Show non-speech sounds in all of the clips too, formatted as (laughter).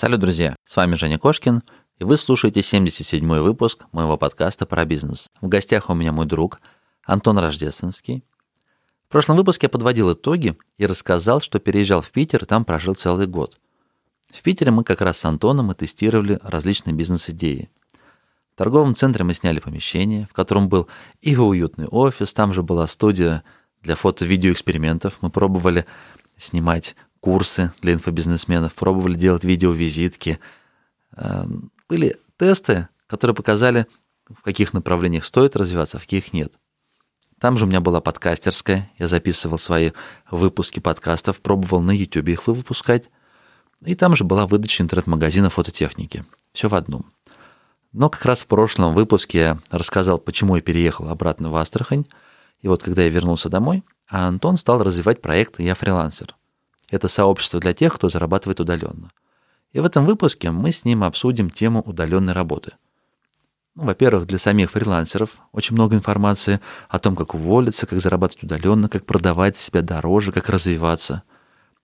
Салют, друзья! С вами Женя Кошкин, и вы слушаете 77-й выпуск моего подкаста про бизнес. В гостях у меня мой друг Антон Рождественский. В прошлом выпуске я подводил итоги и рассказал, что переезжал в Питер и там прожил целый год. В Питере мы как раз с Антоном и тестировали различные бизнес-идеи. В торговом центре мы сняли помещение, в котором был и уютный офис, там же была студия для фото-видеоэкспериментов. Мы пробовали снимать курсы для инфобизнесменов, пробовали делать видеовизитки. Эм, были тесты, которые показали, в каких направлениях стоит развиваться, а в каких нет. Там же у меня была подкастерская, я записывал свои выпуски подкастов, пробовал на YouTube их выпускать. И там же была выдача интернет-магазина фототехники. Все в одном. Но как раз в прошлом выпуске я рассказал, почему я переехал обратно в Астрахань. И вот когда я вернулся домой, а Антон стал развивать проект «Я фрилансер». Это сообщество для тех, кто зарабатывает удаленно. И в этом выпуске мы с ним обсудим тему удаленной работы. Ну, во-первых, для самих фрилансеров очень много информации о том, как уволиться, как зарабатывать удаленно, как продавать себя дороже, как развиваться.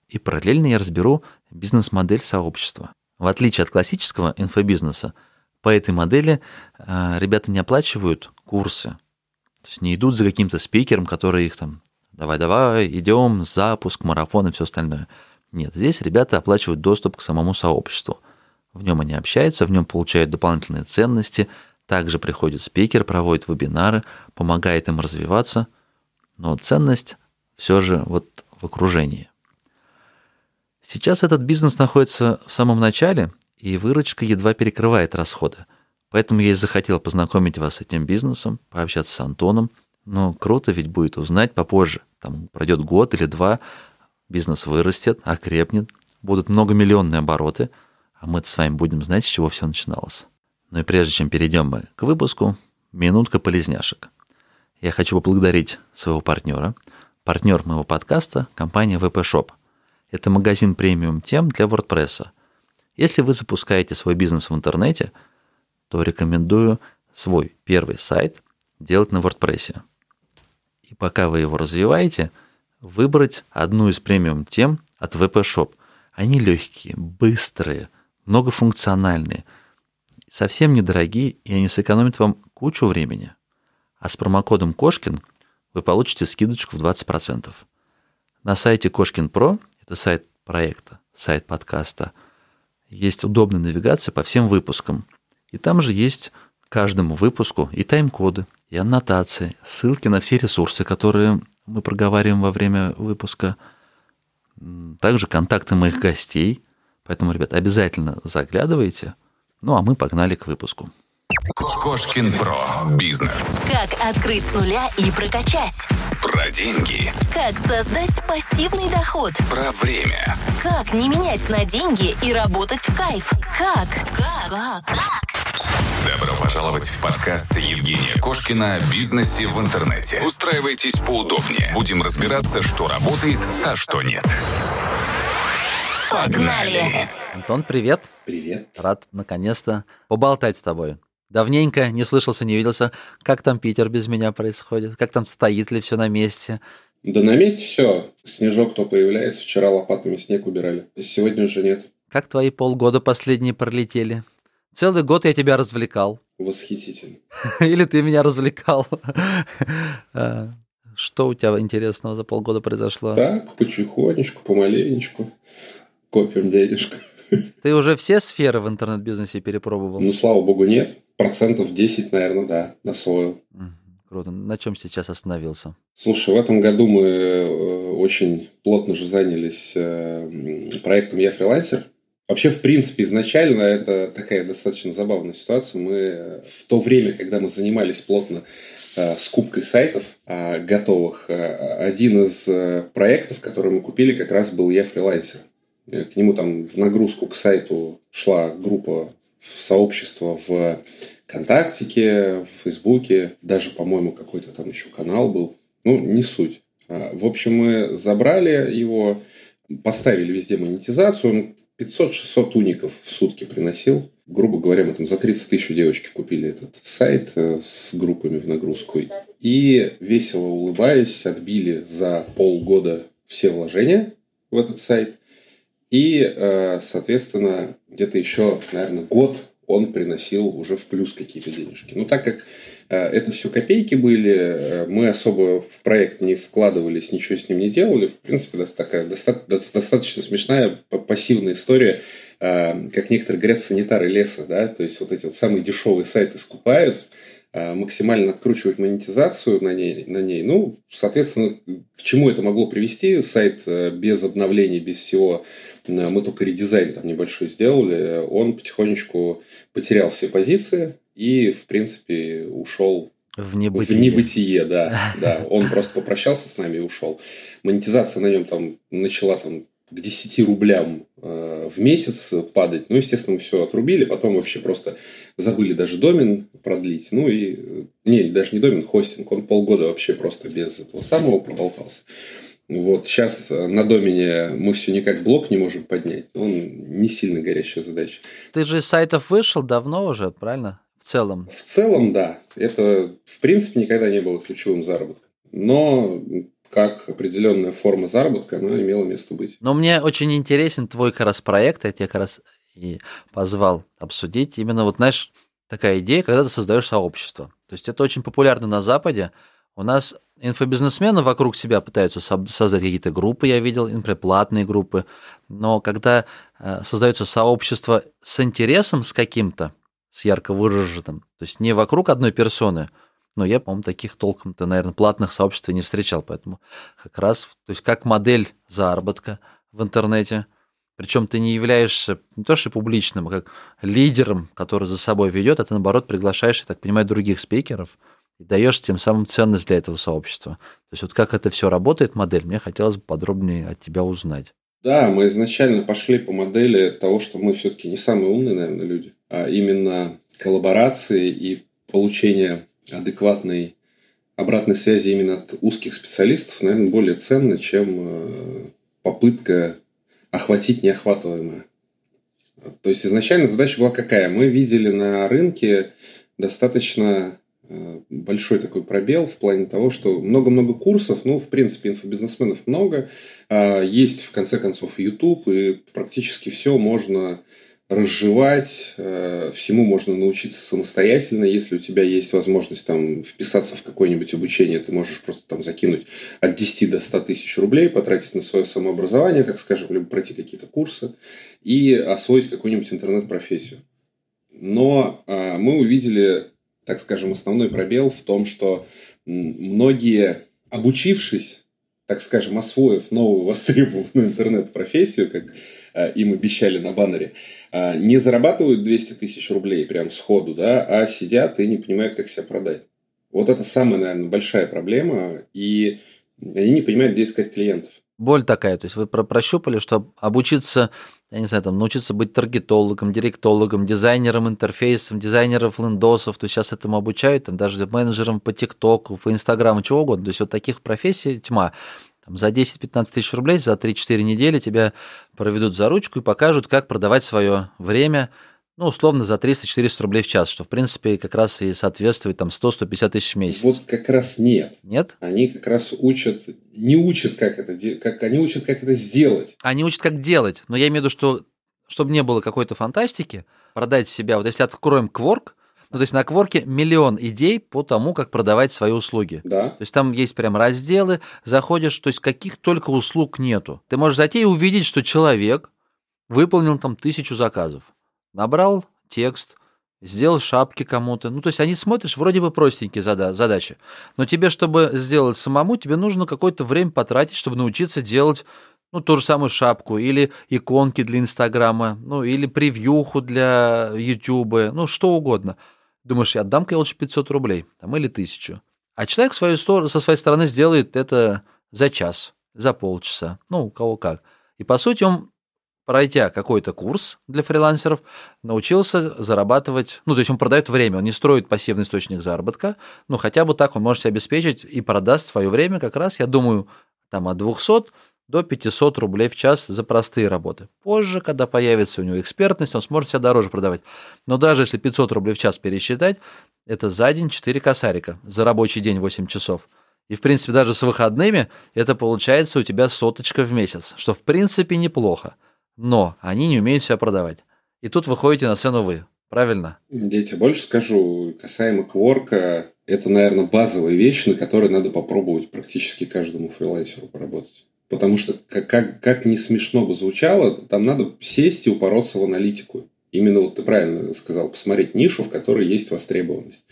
И параллельно я разберу бизнес-модель сообщества. В отличие от классического инфобизнеса, по этой модели э, ребята не оплачивают курсы, то есть не идут за каким-то спикером, который их там давай-давай, идем, запуск, марафон и все остальное. Нет, здесь ребята оплачивают доступ к самому сообществу. В нем они общаются, в нем получают дополнительные ценности, также приходит спикер, проводит вебинары, помогает им развиваться, но ценность все же вот в окружении. Сейчас этот бизнес находится в самом начале, и выручка едва перекрывает расходы. Поэтому я и захотел познакомить вас с этим бизнесом, пообщаться с Антоном – но круто ведь будет узнать попозже. Там пройдет год или два, бизнес вырастет, окрепнет, будут многомиллионные обороты, а мы с вами будем знать, с чего все начиналось. Ну и прежде чем перейдем мы к выпуску, минутка полезняшек. Я хочу поблагодарить своего партнера, партнер моего подкаста, компания VP Shop. Это магазин премиум тем для WordPress. Если вы запускаете свой бизнес в интернете, то рекомендую свой первый сайт делать на WordPress и пока вы его развиваете, выбрать одну из премиум тем от VP Shop. Они легкие, быстрые, многофункциональные, совсем недорогие, и они сэкономят вам кучу времени. А с промокодом Кошкин вы получите скидочку в 20%. На сайте Кошкин Про, это сайт проекта, сайт подкаста, есть удобная навигация по всем выпускам. И там же есть каждому выпуску и тайм-коды, и аннотации, ссылки на все ресурсы, которые мы проговариваем во время выпуска, также контакты моих гостей. Поэтому, ребят, обязательно заглядывайте. Ну, а мы погнали к выпуску. Кошкин Про. Бизнес. Как открыть с нуля и прокачать. Про деньги. Как создать пассивный доход. Про время. Как не менять на деньги и работать в кайф. Как? Как? Как? Добро пожаловать в подкаст Евгения Кошкина о бизнесе в интернете. Устраивайтесь поудобнее. Будем разбираться, что работает, а что нет. Погнали! Антон, привет. Привет. Рад наконец-то поболтать с тобой. Давненько не слышался, не виделся. Как там Питер без меня происходит? Как там стоит ли все на месте? Да на месте все. Снежок то появляется. Вчера лопатами снег убирали. Сегодня уже нет. Как твои полгода последние пролетели? Целый год я тебя развлекал. Восхитительно. (laughs) Или ты меня развлекал. (laughs) А, что у тебя интересного за полгода произошло? Так, потихонечку, помаленечку. Копим денежку. (laughs) Ты уже все сферы в интернет-бизнесе перепробовал? Ну, слава богу, нет. Процентов 10, наверное, да, освоил. Круто. На чем сейчас остановился? Слушай, в этом году мы э, очень плотно же занялись э, проектом «Я фрилансер». Вообще, в принципе, изначально это такая достаточно забавная ситуация. Мы в то время, когда мы занимались плотно э, скупкой сайтов э, готовых, э, один из э, проектов, который мы купили, как раз был «Я фрилансер». Э, к нему там в нагрузку к сайту шла группа в сообщество в ВКонтактике, в Фейсбуке, даже, по-моему, какой-то там еще канал был. Ну, не суть. А, в общем, мы забрали его, поставили везде монетизацию, он 500-600 уников в сутки приносил. Грубо говоря, мы там за 30 тысяч девочки купили этот сайт э, с группами в нагрузку. И весело улыбаясь, отбили за полгода все вложения в этот сайт. И, э, соответственно, где-то еще, наверное, год он приносил уже в плюс какие-то денежки. Но так как э, это все копейки были, э, мы особо в проект не вкладывались, ничего с ним не делали. В принципе, такая достаточно смешная пассивная история, э, как некоторые говорят, санитары леса, да, то есть вот эти вот самые дешевые сайты скупают, максимально откручивать монетизацию на ней, на ней. Ну, соответственно, к чему это могло привести? Сайт без обновлений, без всего мы только редизайн там небольшой сделали, он потихонечку потерял все позиции и, в принципе, ушел в небытие. В небытие, да, (laughs) да. Он просто попрощался с нами и ушел. Монетизация на нем там начала там к 10 рублям э, в месяц падать. Ну, естественно, мы все отрубили. Потом вообще просто забыли даже домен продлить. Ну, и... Э, не, даже не домен, хостинг. Он полгода вообще просто без этого самого проболтался. Вот сейчас э, на домене мы все никак блок не можем поднять. Он не сильно горящая задача. Ты же из сайтов вышел давно уже, правильно? В целом. В целом, да. Это, в принципе, никогда не было ключевым заработком. Но как определенная форма заработка, она имела место быть. Но мне очень интересен твой как раз проект, я тебя как раз и позвал обсудить. Именно вот, знаешь, такая идея, когда ты создаешь сообщество. То есть это очень популярно на Западе. У нас инфобизнесмены вокруг себя пытаются создать какие-то группы, я видел, например, платные группы. Но когда э, создается сообщество с интересом с каким-то, с ярко выраженным, то есть не вокруг одной персоны, но я, по-моему, таких толком-то, наверное, платных сообществ не встречал, поэтому как раз, то есть как модель заработка в интернете, причем ты не являешься не то что публичным, а как лидером, который за собой ведет, а ты, наоборот, приглашаешь, я так понимаю, других спикеров – и даешь тем самым ценность для этого сообщества. То есть вот как это все работает, модель, мне хотелось бы подробнее от тебя узнать. Да, мы изначально пошли по модели того, что мы все-таки не самые умные, наверное, люди, а именно коллаборации и получение адекватной обратной связи именно от узких специалистов, наверное, более ценно, чем э, попытка охватить неохватываемое. То есть изначально задача была какая? Мы видели на рынке достаточно Э, большой такой пробел в плане того, что много-много курсов, ну, в принципе, инфобизнесменов много, а, есть, в конце концов, YouTube, и практически все можно разжевать, э, всему можно научиться самостоятельно, если у тебя есть возможность там вписаться в какое-нибудь обучение, ты можешь просто там закинуть от 10 до 100 тысяч рублей, потратить на свое самообразование, так скажем, либо пройти какие-то курсы и освоить какую-нибудь интернет-профессию. Но а, мы увидели так скажем, основной пробел в том, что многие, обучившись, так скажем, освоив новую востребованную (laughs) интернет-профессию, как э, им обещали на баннере, э, не зарабатывают 200 тысяч рублей прям сходу, да, а сидят и не понимают, как себя продать. Вот это самая, наверное, большая проблема, и они не понимают, где искать клиентов боль такая. То есть вы прощупали, что обучиться, я не знаю, там, научиться быть таргетологом, директологом, дизайнером интерфейсов, дизайнером лендосов, то есть сейчас этому обучают, там, даже менеджером по ТикТоку, по Инстаграму, чего угодно. То есть вот таких профессий тьма. Там, за 10-15 тысяч рублей, за 3-4 недели тебя проведут за ручку и покажут, как продавать свое время, ну, условно, за 300-400 рублей в час, что, в принципе, как раз и соответствует там 100-150 тысяч в месяц. Вот как раз нет. Нет? Они как раз учат, не учат, как это, как, они учат, как это сделать. Они учат, как делать, но я имею в виду, что, чтобы не было какой-то фантастики, продать себя, вот если откроем Quark, ну, то есть на Кворке миллион идей по тому, как продавать свои услуги. Да. То есть там есть прям разделы, заходишь, то есть каких только услуг нету. Ты можешь зайти и увидеть, что человек выполнил там тысячу заказов. Набрал текст, сделал шапки кому-то. Ну, то есть они смотришь, вроде бы простенькие зада- задачи. Но тебе, чтобы сделать самому, тебе нужно какое-то время потратить, чтобы научиться делать ну, ту же самую шапку, или иконки для Инстаграма, ну, или превьюху для Ютуба, ну, что угодно. Думаешь, я отдам-ка я лучше 500 рублей, там, или тысячу. А человек свою сторону, со своей стороны сделает это за час, за полчаса, ну, у кого как. И, по сути, он пройдя какой-то курс для фрилансеров, научился зарабатывать, ну, то есть он продает время, он не строит пассивный источник заработка, но хотя бы так он может себя обеспечить и продаст свое время как раз, я думаю, там от 200 до 500 рублей в час за простые работы. Позже, когда появится у него экспертность, он сможет себя дороже продавать. Но даже если 500 рублей в час пересчитать, это за день 4 косарика, за рабочий день 8 часов. И, в принципе, даже с выходными это получается у тебя соточка в месяц, что, в принципе, неплохо но они не умеют себя продавать. И тут выходите на сцену вы, правильно? Я тебе больше скажу, касаемо кворка, это, наверное, базовая вещь, на которой надо попробовать практически каждому фрилансеру поработать. Потому что, как, как, как не смешно бы звучало, там надо сесть и упороться в аналитику. Именно вот ты правильно сказал, посмотреть нишу, в которой есть востребованность.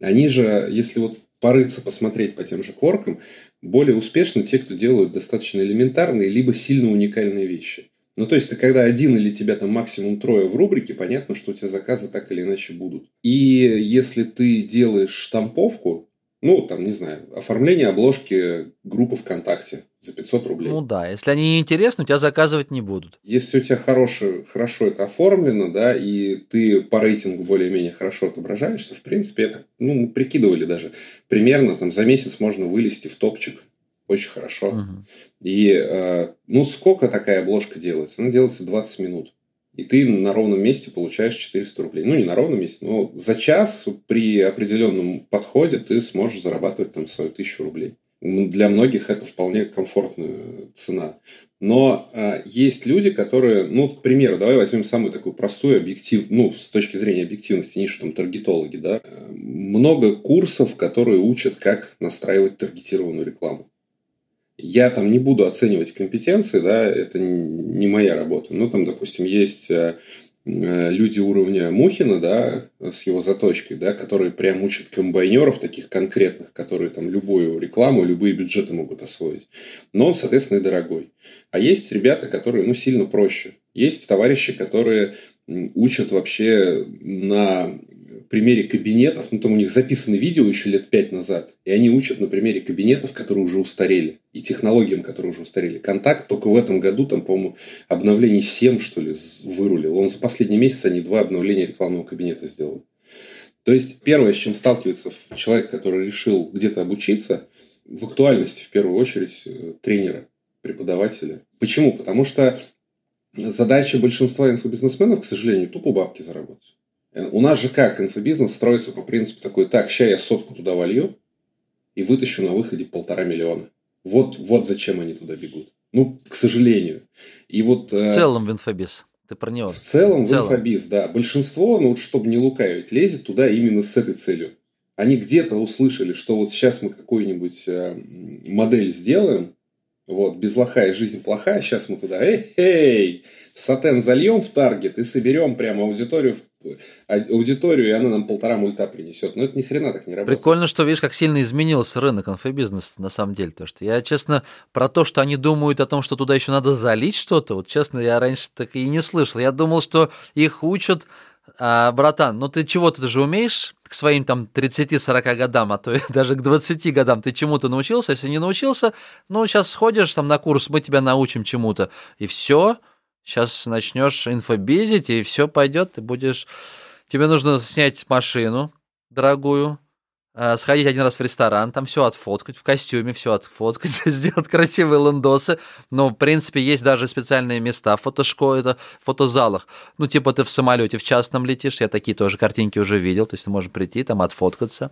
Они же, если вот порыться, посмотреть по тем же коркам, более успешны те, кто делают достаточно элементарные, либо сильно уникальные вещи. Ну, то есть, ты когда один или тебя там максимум трое в рубрике, понятно, что у тебя заказы так или иначе будут. И если ты делаешь штамповку, ну, там, не знаю, оформление обложки группы ВКонтакте за 500 рублей. Ну да, если они не интересны, у тебя заказывать не будут. Если у тебя хороший, хорошо это оформлено, да, и ты по рейтингу более-менее хорошо отображаешься, в принципе, это, ну, мы прикидывали даже, примерно там за месяц можно вылезти в топчик очень хорошо. Угу. И, э, ну, сколько такая обложка делается? Она делается 20 минут и ты на ровном месте получаешь 400 рублей. Ну, не на ровном месте, но за час при определенном подходе ты сможешь зарабатывать там свою тысячу рублей. Для многих это вполне комфортная цена. Но э, есть люди, которые, ну, к примеру, давай возьмем самую такую простую объектив, ну, с точки зрения объективности, нишу там таргетологи, да. Много курсов, которые учат, как настраивать таргетированную рекламу. Я там не буду оценивать компетенции, да, это не моя работа. Ну, там, допустим, есть э, э, люди уровня Мухина, да, с его заточкой, да, которые прям учат комбайнеров таких конкретных, которые там любую рекламу, любые бюджеты могут освоить. Но он, соответственно, и дорогой. А есть ребята, которые, ну, сильно проще. Есть товарищи, которые учат вообще на примере кабинетов, ну там у них записаны видео еще лет пять назад, и они учат на примере кабинетов, которые уже устарели, и технологиям, которые уже устарели. Контакт только в этом году, там, по-моему, обновлений 7, что ли, вырулил. Он за последний месяц они два обновления рекламного кабинета сделал. То есть, первое, с чем сталкивается человек, который решил где-то обучиться, в актуальности, в первую очередь, э, тренера, преподавателя. Почему? Потому что задача большинства инфобизнесменов, к сожалению, тупо бабки заработать. У нас же как инфобизнес строится по принципу такой, так, ща я сотку туда волью и вытащу на выходе полтора миллиона. Вот, вот зачем они туда бегут. Ну, к сожалению. И вот, в э, целом в инфобиз. Ты про него. В целом в, целом. в инфобиз, да. Большинство, ну вот чтобы не лукавить, лезет туда именно с этой целью. Они где-то услышали, что вот сейчас мы какую-нибудь э, модель сделаем, вот, без лоха и жизнь плохая, сейчас мы туда, эй, эй, сатен зальем в таргет и соберем прямо аудиторию, аудиторию, и она нам полтора мульта принесет. Но это ни хрена так не работает. Прикольно, что видишь, как сильно изменился рынок инфобизнеса на самом деле. То, что я, честно, про то, что они думают о том, что туда еще надо залить что-то, вот честно, я раньше так и не слышал. Я думал, что их учат а, братан, ну ты чего-то ты же умеешь к своим там 30-40 годам, а то даже к 20 годам ты чему-то научился, если не научился, ну сейчас сходишь там на курс, мы тебя научим чему-то, и все, Сейчас начнешь инфобизить, и все пойдет, ты будешь... Тебе нужно снять машину дорогую, э, сходить один раз в ресторан, там все отфоткать, в костюме все отфоткать, (laughs) сделать красивые лендосы. Но, в принципе, есть даже специальные места в фотошколе, это в фотозалах. Ну, типа ты в самолете в частном летишь, я такие тоже картинки уже видел, то есть ты можешь прийти, там отфоткаться.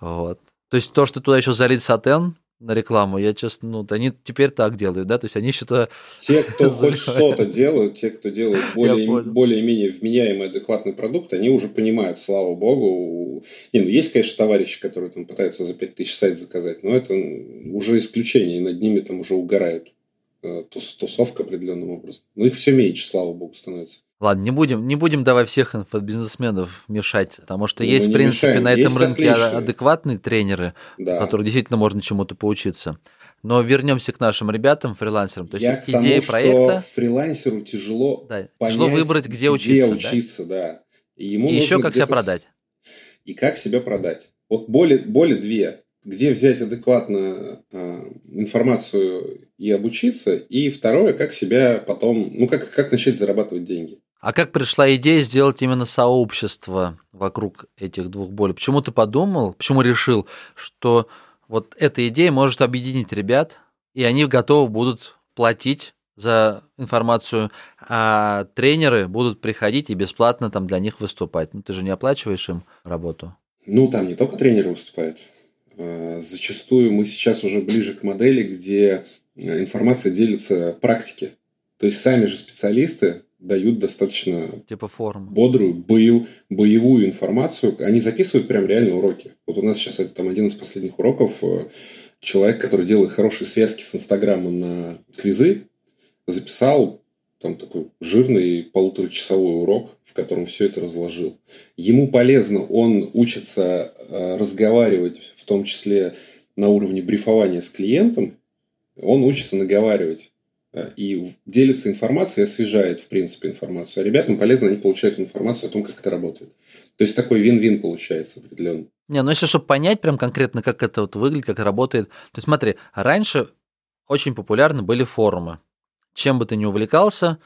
Вот. То есть то, что туда еще залить сатен, на рекламу. Я честно, ну, они теперь так делают, да, то есть они что-то... Те, (laughs) кто хоть что-то делают, те, кто делают более, более-менее вменяемый, адекватный продукт, они уже понимают, слава богу. Не, ну, есть, конечно, товарищи, которые там пытаются за 5000 сайт заказать, но это уже исключение, и над ними там уже угорают. Э, тусовка определенным образом. Но их все меньше, слава богу, становится. Ладно, не будем, не будем давай всех инфобизнесменов мешать, потому что ну, есть, в принципе, мешаем. на этом есть рынке отличные. адекватные тренеры, да. которых действительно можно чему-то поучиться. Но вернемся к нашим ребятам, фрилансерам. То есть Я идея тому, проекта. Что фрилансеру тяжело да, понять, тяжело выбрать, где, где учиться. учиться, да. да. И, ему и еще как себя продать. И как себя продать. Вот боли, боли две где взять адекватно э, информацию и обучиться, и второе, как себя потом, ну, как, как начать зарабатывать деньги. А как пришла идея сделать именно сообщество вокруг этих двух болей? Почему ты подумал, почему решил, что вот эта идея может объединить ребят, и они готовы будут платить за информацию, а тренеры будут приходить и бесплатно там для них выступать. Ну, ты же не оплачиваешь им работу. Ну, там не только тренеры выступают. А, зачастую мы сейчас уже ближе к модели, где информация делится практике. То есть сами же специалисты дают достаточно Типа форум. бодрую, бою, боевую информацию. Они записывают прям реально уроки. Вот у нас сейчас это там один из последних уроков. э, Человек, который делает хорошие связки с Инстаграма на квизы, записал там такой жирный полуторачасовой урок, в котором все это разложил. Ему полезно, он учится э, разговаривать, в том числе на уровне брифования с клиентом, он учится наговаривать э, и делится информацией, освежает, в принципе, информацию. А ребятам полезно, они получают информацию о том, как это работает. То есть такой вин-вин получается определенно. Не, ну если чтобы понять прям конкретно, как это вот выглядит, как работает. То есть смотри, раньше очень популярны были форумы. Чем бы ты ни увлекался,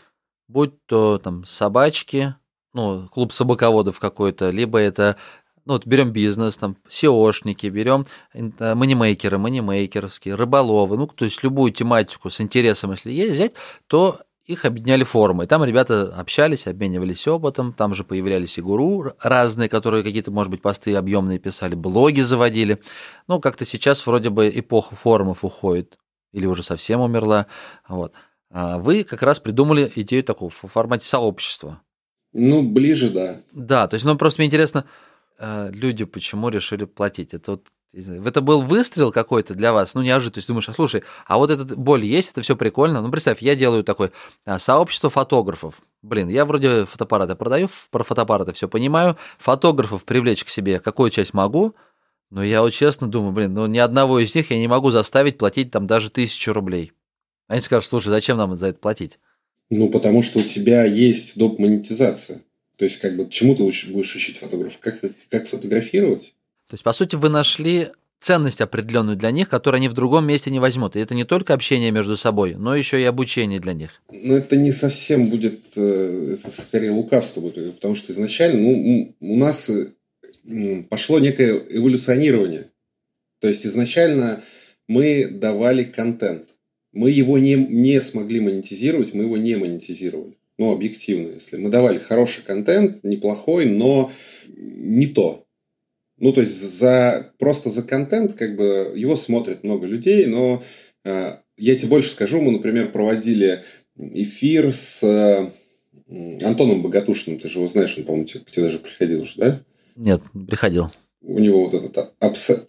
будь то там собачки, ну, клуб собаководов какой-то, либо это, ну, вот берем бизнес, там, SEOшники, берем э, манимейкеры, манимейкерские, рыболовы, ну, то есть любую тематику с интересом, если есть, взять, то их объединяли форумы. И там ребята общались, обменивались опытом, там же появлялись и гуру разные, которые какие-то, может быть, посты объемные писали, блоги заводили. Ну, как-то сейчас вроде бы эпоха форумов уходит, или уже совсем умерла. Вот. А Вы как раз придумали идею такого в формате сообщества. Ну, ближе, да. Да, то есть, ну, просто мне интересно, э, люди почему решили платить? Это вот это был выстрел какой-то для вас, ну, неожиданно. То есть думаешь, а слушай, а вот эта боль есть, это все прикольно. Ну, представь, я делаю такое а, сообщество фотографов. Блин, я вроде фотоаппараты продаю, про фотоаппараты все понимаю. Фотографов привлечь к себе какую часть могу, но я вот честно думаю, блин, ну, ни одного из них я не могу заставить платить там даже тысячу рублей. Они скажут, слушай, зачем нам за это платить? Ну, потому что у тебя есть доп. монетизация. То есть, как бы, чему ты будешь учить фотографов? Как, как фотографировать? То есть, по сути, вы нашли ценность определенную для них, которую они в другом месте не возьмут. И это не только общение между собой, но еще и обучение для них. Ну, это не совсем будет, э, это скорее лукавство будет, потому что изначально ну, у нас э, пошло некое эволюционирование. То есть изначально мы давали контент. Мы его не, не смогли монетизировать, мы его не монетизировали. Ну, объективно, если. Мы давали хороший контент, неплохой, но не то. Ну, то есть за, просто за контент, как бы, его смотрит много людей, но э, я тебе больше скажу, мы, например, проводили эфир с э, Антоном Богатушиным, ты же его знаешь, он, по-моему, к тебе даже приходил же, да? Нет, приходил. У него вот этот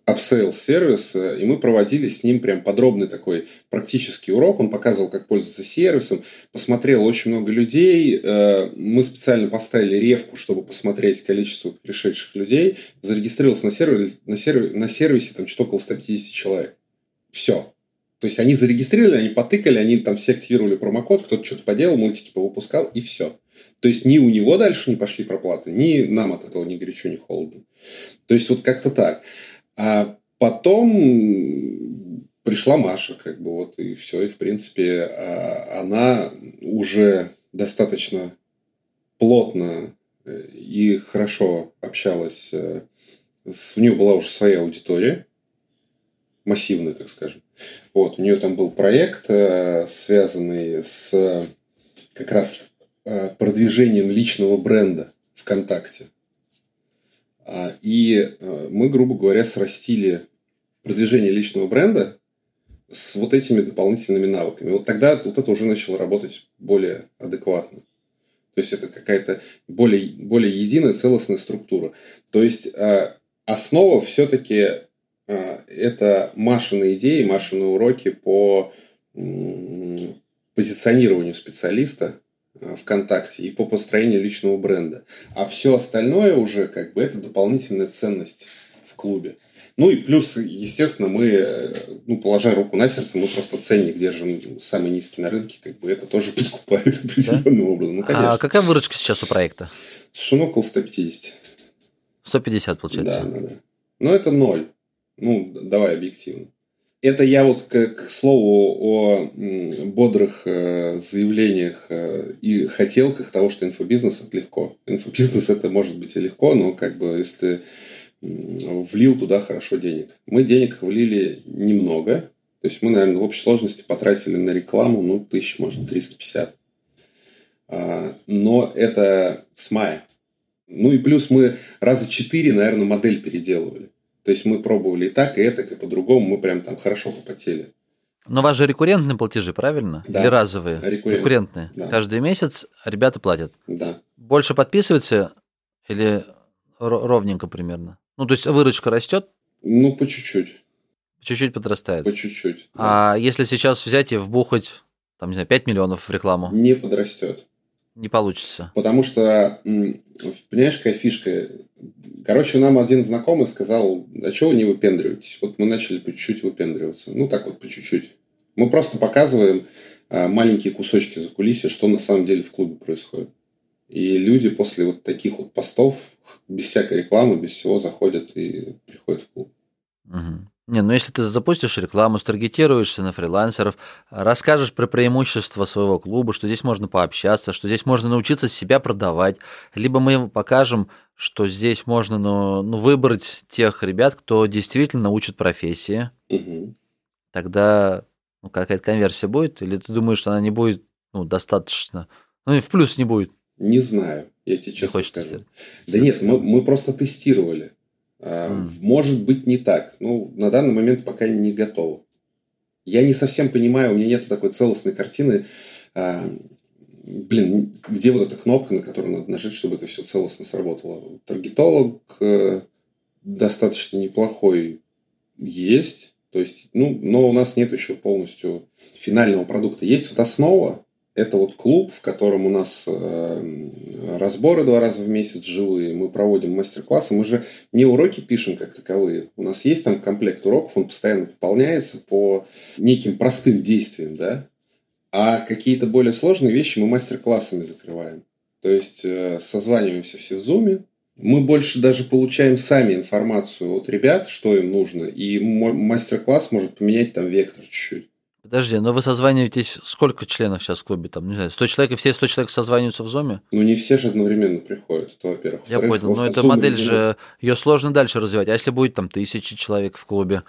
upsale сервис, и мы проводили с ним прям подробный такой практический урок. Он показывал, как пользоваться сервисом, посмотрел очень много людей. Э, Мы специально поставили ревку, чтобы посмотреть количество пришедших людей. Зарегистрировался на, сервере, на, сервер, на сервисе там что-то около 150 человек. Все. То есть они зарегистрировали, они потыкали, они там все активировали промокод, кто-то что-то поделал, мультики повыпускал, и все. То есть ни у него дальше не пошли проплаты, ни нам от этого ни горячо, ни холодно. То есть вот как-то так. А потом пришла Маша, как бы вот и все, и в принципе а, она уже достаточно плотно э, и хорошо общалась. э, С, у нее была уже своя аудитория, массивная, так скажем. Вот, у нее там был проект, э, связанный с как раз продвижением личного бренда ВКонтакте. А, И э, мы, грубо говоря, срастили продвижение личного бренда с вот этими дополнительными навыками. Вот тогда вот это уже начало работать более адекватно. То есть это какая-то более, более единая целостная структура. То есть э, основа все-таки э, это Машины идеи, Машины уроки по позиционированию специалиста э, ВКонтакте и по построению личного бренда. А все остальное уже как бы это дополнительная ценность в клубе. Ну и плюс, естественно, мы, э, ну, положа руку на сердце, мы просто ценник держим самый низкий на рынке, как бы это тоже (laughs) подкупает определенным образом. Ну, конечно. А какая выручка сейчас у проекта? Совершенно около 150. 150, получается. Да, да, да. Но это ноль. Ну, давай объективно. Это я вот к, к слову о бодрых э, заявлениях э, и хотелках того, что инфобизнес это легко. Инфобизнес это может быть и легко, но как бы если ты м, влил туда хорошо денег. Мы денег влили немного. То есть мы, наверное, в общей сложности потратили на рекламу, ну, тысяч, может, 350. А, Но это с мая. Ну и плюс мы раза четыре, наверное, модель переделывали. То есть мы пробовали и так, и это, и по-другому. Мы прям там хорошо попотели. Но у вас же рекуррентные платежи, правильно? Да. Или разовые? Рекуррентные. Рекуррентные. Да. Каждый месяц ребята платят. Да. Больше подписывается или ро- ровненько примерно? Ну, то есть выручка растет, Ну, по чуть-чуть. чуть-чуть подрастает. По чуть-чуть. да. А если сейчас взять и вбухать, там, не знаю, 5 миллионов в рекламу, Не подрастет. Не получится. Потому что, понимаешь, какая фишка? Короче, нам один знакомый сказал, а чего вы не выпендриваетесь? Вот мы начали по чуть-чуть выпендриваться. Ну, так вот, по чуть-чуть. Мы просто показываем а, маленькие кусочки за кулисья, что на самом деле в клубе происходит. И люди после вот таких вот постов, без всякой рекламы, без всего, заходят и приходят в клуб. Мгм. Не, ну если ты запустишь рекламу, старгетируешься на фрилансеров, расскажешь про преимущества своего клуба, что здесь можно пообщаться, что здесь можно научиться себя продавать, либо мы покажем, что здесь можно ну, ну, выбрать тех ребят, кто действительно учит профессии, Мгм. тогда ну, какая-то конверсия будет, или ты думаешь, что она не будет ну, достаточно, ну и в плюс не будет, Не знаю, я тебе честно скажу. тестировать? Да нет, мы, мы просто тестировали. М. Может быть не так. Ну, на данный момент пока не готово. Я не совсем понимаю, у меня нет такой целостной картины. а, блин, где вот эта кнопка, на которую надо нажать, чтобы это все целостно сработало? Таргетолог э, достаточно неплохой есть. То есть, ну, но у нас нет еще полностью финального продукта. Есть вот основа, это вот клуб, в котором у нас э, разборы два раза в месяц живые, мы проводим мастер-классы, мы же не уроки пишем как таковые, у нас есть там комплект уроков, он постоянно пополняется по неким простым действиям, да, а какие-то более сложные вещи мы мастер-классами закрываем. То есть э, созваниваемся все в зуме, мы больше даже получаем сами информацию от ребят, что им нужно, и мастер-класс может поменять там вектор чуть-чуть. Подожди, но вы созваниваетесь, сколько членов сейчас в клубе? Там, не знаю, 100 человек, и все 100 человек созваниваются в зуме? Ну, не все же одновременно приходят, это во-первых. Я понял, но просто эта модель резиновый. же, ее сложно дальше развивать. А если будет там тысячи человек в клубе,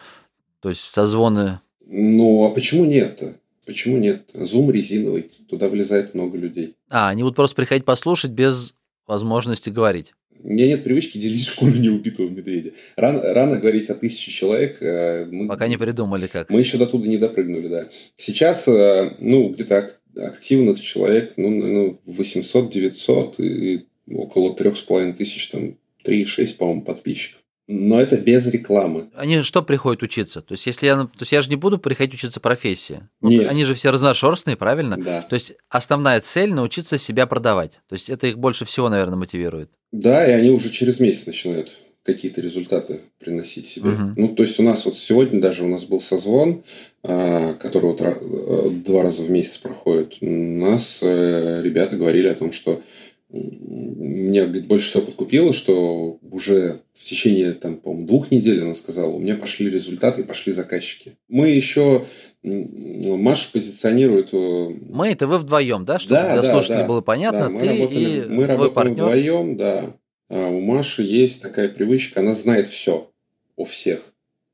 то есть созвоны... Ну, а почему нет-то? Почему нет? Зум резиновый, туда влезает много людей. А, они будут просто приходить послушать без возможности говорить. У меня нет привычки делить шкуру неубитого медведя. Рано, рано говорить о тысяче человек. э, Мы, Пока не придумали как. мы еще до туда не допрыгнули, да. Сейчас, э, ну, где-то ак- активных человек, ну, ну 800-900 и около трех с половиной тысяч, там, 3,6, по-моему, подписчиков. Но это без рекламы. Они что приходят учиться? То есть, если я, то есть я же не буду приходить учиться профессии. Ну, Нет. они же все разношерстные, правильно? Да. То есть основная цель научиться себя продавать. То есть это их больше всего, наверное, мотивирует. Да, и они уже через месяц начинают какие-то результаты приносить себе. Мгм. Ну, то есть у нас вот сегодня даже у нас был созвон, а, который вот э, два раза в месяц проходит. У нас э, ребята говорили о том, что меня говорит, больше всего подкупило, что уже в течение, там, по-моему, двух недель, она сказала, у меня пошли результаты и пошли заказчики. Мы еще... Маша позиционирует... э, Мы это вы вдвоем, да? Чтобы Да, для да, слушателей да. было понятно, да, мы ты работали, и мы работаем партнер. вдвоем, да. А у Маши есть такая привычка, она знает все о всех.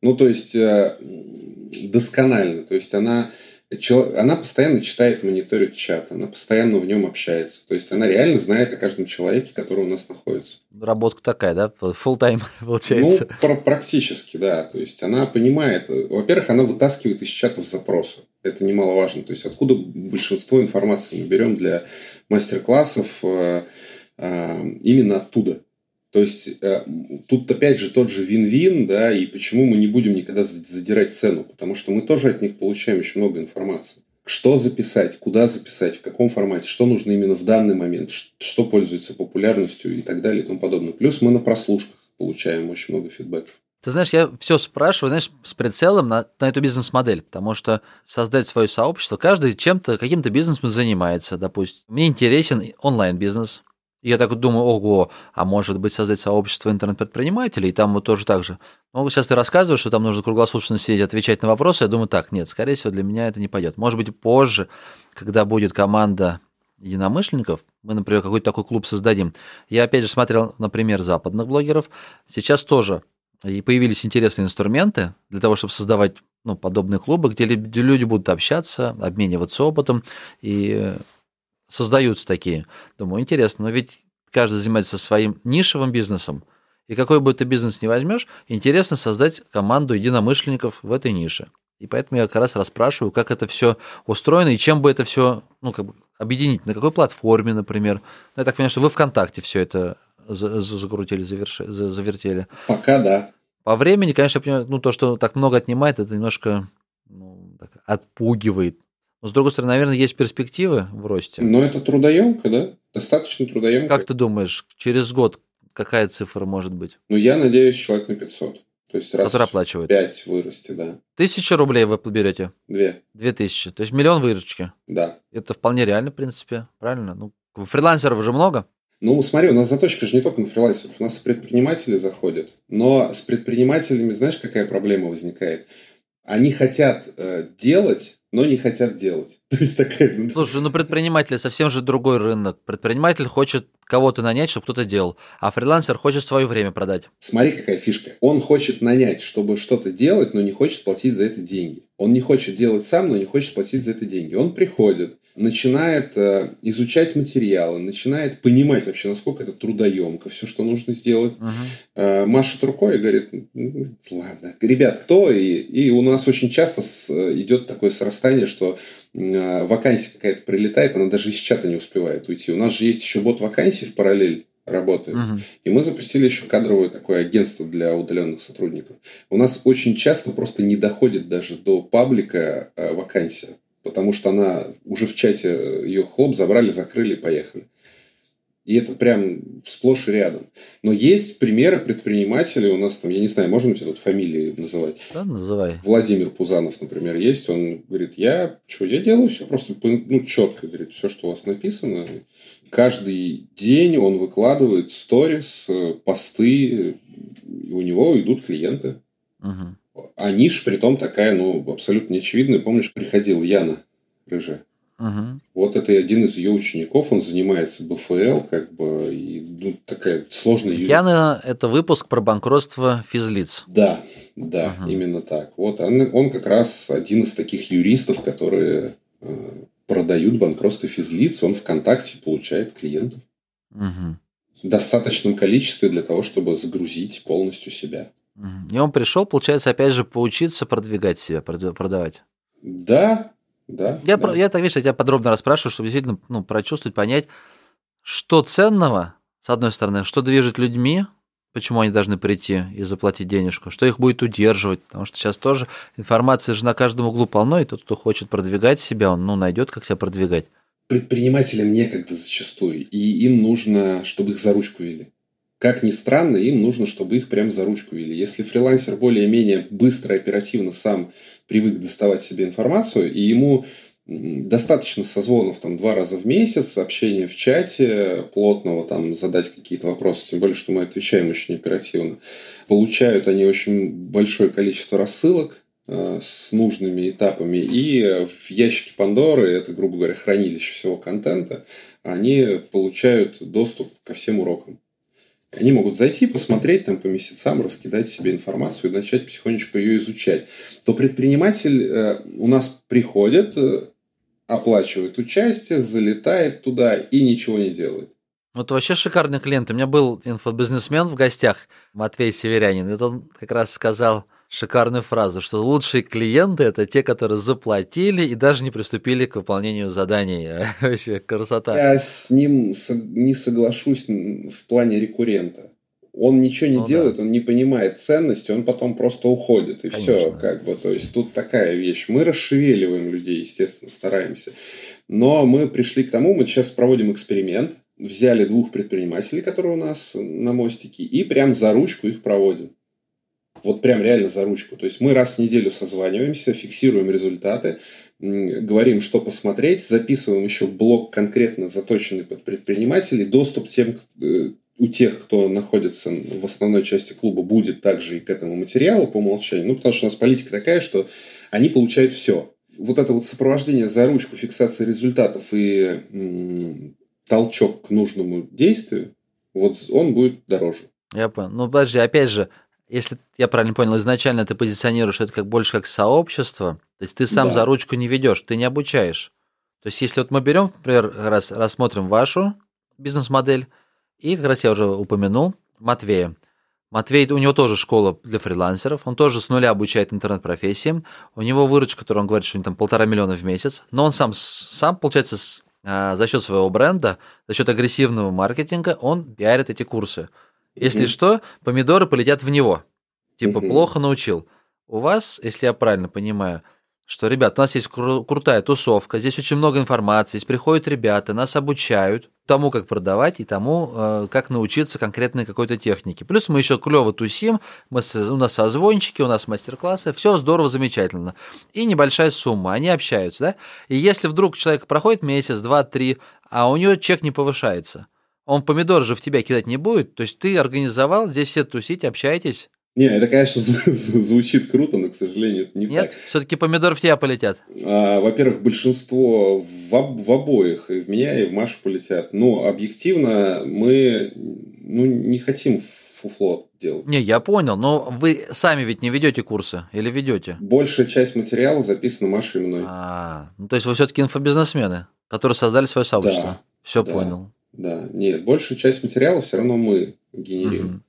Ну, то есть, э, досконально. То есть, она, она постоянно читает, мониторит чат, она постоянно в нем общается. То есть, она реально знает о каждом человеке, который у нас находится. Работка такая, да? Full тайм (laughs) получается. Ну, пр- практически, да. То есть, она понимает... Во-первых, она вытаскивает из чатов запросы. Это немаловажно. То есть, откуда большинство информации мы берем для мастер-классов э, э, именно оттуда. То есть, э, тут опять же тот же вин-вин, да, и почему мы не будем никогда за- задирать цену, потому что мы тоже от них получаем очень много информации. Что записать, куда записать, в каком формате, что нужно именно в данный момент, что пользуется популярностью и так далее и тому подобное. Плюс мы на прослушках получаем очень много фидбэков. Ты знаешь, я все спрашиваю, знаешь, с прицелом на, на эту бизнес-модель, потому что создать свое сообщество, каждый чем-то, каким-то бизнесом занимается, допустим. Мне интересен онлайн-бизнес. Я так думаю, ого, а может быть создать сообщество интернет-предпринимателей, и там вот тоже так же. Ну, сейчас ты рассказываешь, что там нужно круглосуточно сидеть, отвечать на вопросы, я думаю, так, нет, скорее всего, для меня это не пойдет. Может быть, позже, когда будет команда единомышленников, мы, например, какой-то такой клуб создадим. Я, опять же, смотрел, например, западных блогеров. Сейчас тоже и появились интересные инструменты для того, чтобы создавать ну, подобные клубы, где лю- где люди будут общаться, обмениваться опытом, и э, создаются такие. Думаю, интересно, но ведь каждый занимается своим нишевым бизнесом, и какой бы ты бизнес ни возьмешь, интересно создать команду единомышленников в этой нише. И поэтому я как раз расспрашиваю, как это все устроено и чем бы это все, ну, как бы объединить, на какой платформе, например. Ну, я так понимаю, что вы ВКонтакте все это закрутили, заверши, завертели. Пока да. По времени, конечно, я понимаю, ну, то, что так много отнимает, это немножко ну, так, отпугивает. Но, с другой стороны, наверное, есть перспективы в росте. Но это трудоемко, да? Достаточно трудоемко. Как ты думаешь, через год какая цифра может быть? Ну, я надеюсь, человек на 500. То есть раз оплачивает. 5 вырасти, да. Тысяча рублей вы берете? Две. Две тысячи. То есть миллион выручки. Да. Это вполне реально, в принципе. Правильно? Ну, фрилансеров же много. Ну, смотри, у нас заточка же не только на фрилансеров, у нас и предприниматели заходят. Но с предпринимателями, знаешь, какая проблема возникает? Они хотят э, делать, но не хотят делать. (laughs) То есть такая... Ну, Слушай, ну предприниматели совсем же другой рынок. Предприниматель хочет кого-то нанять, чтобы кто-то делал, а фрилансер хочет свое время продать. Смотри, какая фишка. Он хочет нанять, чтобы что-то делать, но не хочет платить за это деньги. Он не хочет делать сам, но не хочет платить за это деньги. Он приходит, начинает э, изучать материалы, начинает понимать вообще, насколько это трудоемко, все, что нужно сделать. Угу. Э, машет рукой и говорит, ладно, ребят, кто? И, и у нас очень часто с, идет такое срастание, что э, вакансия какая-то прилетает, она даже из чата не успевает уйти. У нас же есть еще бот вакансий в параллель работает. Угу. И мы запустили еще кадровое такое агентство для удаленных сотрудников. У нас очень часто просто не доходит даже до паблика э, вакансия потому что она уже в чате э, ее хлоп забрали, закрыли и поехали. И это прям сплошь и рядом. Но есть примеры предпринимателей. У нас там, я не знаю, можно тебе тут фамилии называть? Да, называй. Владимир Пузанов, например, есть. Он говорит, я что, я делаю все просто ну, четко. Говорит, все, что у вас написано. Каждый день он выкладывает сторис, э, посты, и у него идут клиенты. Угу. А ниша, при том такая, ну, абсолютно неочевидная. Помнишь, приходил Яна Рыжая? Угу. Вот это один из ее учеников, он занимается БФЛ, как бы, и ну, такая сложная... Яна – это выпуск про банкротство физлиц. Да, да, угу. именно так. Вот он, он как раз один из таких юристов, которые э, продают банкротство физлиц, он ВКонтакте получает клиентов. Угу. В достаточном количестве для того, чтобы загрузить полностью себя. И он пришел, получается, опять же, поучиться продвигать себя, продавать. Да, да. Я, да. я так, видишь, я тебя подробно расспрашиваю, чтобы действительно ну, прочувствовать, понять, что ценного, с одной стороны, что движет людьми, почему они должны прийти и заплатить денежку, что их будет удерживать, потому что сейчас тоже информация же на каждом углу полно, и тот, кто хочет продвигать себя, он ну, найдет, как себя продвигать. Предпринимателям некогда зачастую, и им нужно, чтобы их за ручку вели. Как ни странно, им нужно, чтобы их прям за ручку вели. Если фрилансер более-менее быстро оперативно сам привык доставать себе информацию, и ему достаточно созвонов там два раза в месяц, общения в чате, плотного там задать какие-то вопросы, тем более, что мы отвечаем очень оперативно. Получают они очень большое количество рассылок э, с нужными этапами, и в ящике Пандоры, это, грубо говоря, хранилище всего контента, они получают доступ ко всем урокам. Они могут зайти, посмотреть там по месяцам, раскидать себе информацию и начать потихонечку ее изучать. То предприниматель э, у нас приходит, э, оплачивает участие, залетает туда и ничего не делает. Вот вообще шикарный клиент. У меня был инфобизнесмен в гостях, Матвей Северянин. И он как раз сказал, шикарную фразу, что лучшие клиенты это те, которые заплатили и даже не приступили к выполнению заданий. (laughs) Вообще красота. Я с ним не соглашусь в плане рекуррента. Он ничего не ну, делает, да. он не понимает ценности, он потом просто уходит. И Конечно. все, как бы. То есть тут такая вещь. Мы расшевеливаем людей, естественно, стараемся. Но мы пришли к тому, мы сейчас проводим эксперимент. Взяли двух предпринимателей, которые у нас на мостике, и прям за ручку их проводим. Вот прям реально за ручку. То есть мы раз в неделю созваниваемся, фиксируем результаты, говорим, что посмотреть, записываем еще блок конкретно заточенный под предпринимателей, доступ тем, э, у тех, кто находится в основной части клуба, будет также и к этому материалу по умолчанию. Ну, потому что у нас политика такая, что они получают все. Вот это вот сопровождение за ручку, фиксация результатов и толчок к нужному действию, вот он будет дороже. Я понял. Ну, подожди, опять же, если я правильно понял, изначально ты позиционируешь это как больше как сообщество, то есть ты сам да. за ручку не ведешь, ты не обучаешь. То есть если вот мы берем, например, раз рассмотрим вашу бизнес-модель, и как раз я уже упомянул Матвея. Матвей, у него тоже школа для фрилансеров, он тоже с нуля обучает интернет-профессиям. У него выручка, которую он говорит, что у него там полтора миллиона в месяц, но он сам, сам получается, а, за счет своего бренда, за счет агрессивного маркетинга, он пиарит эти курсы. Если mm-hmm. что, помидоры полетят в него. Типа, mm-hmm. плохо научил. У вас, если я правильно понимаю, что, ребят, у нас есть кру- крутая тусовка, здесь очень много информации, здесь приходят ребята, нас обучают тому, как продавать и тому, э, как научиться конкретной какой-то технике. Плюс мы еще клево тусим, мы, у нас созвончики, у нас мастер-классы, все здорово, замечательно. И небольшая сумма, они общаются, да? И если вдруг человек проходит месяц, два, три, а у него чек не повышается, он помидор же в тебя кидать не будет, то есть ты организовал, здесь все тусить, общаетесь, не, это, конечно, (laughs) звучит круто, но, к сожалению, это не Нет? так. Все-таки помидоры в тебя полетят. А, во-первых, большинство в, в обоих, и в меня, и в Машу полетят. Но объективно мы ну, не хотим фуфло делать. Не, я понял, но вы сами ведь не ведете курсы или ведете? Большая часть материала записана Машей и мной. А, ну, то есть вы все-таки инфобизнесмены, которые создали свое сообщество. Да, все да, понял. Да, нет, большую часть материала все равно мы генерируем. Угу.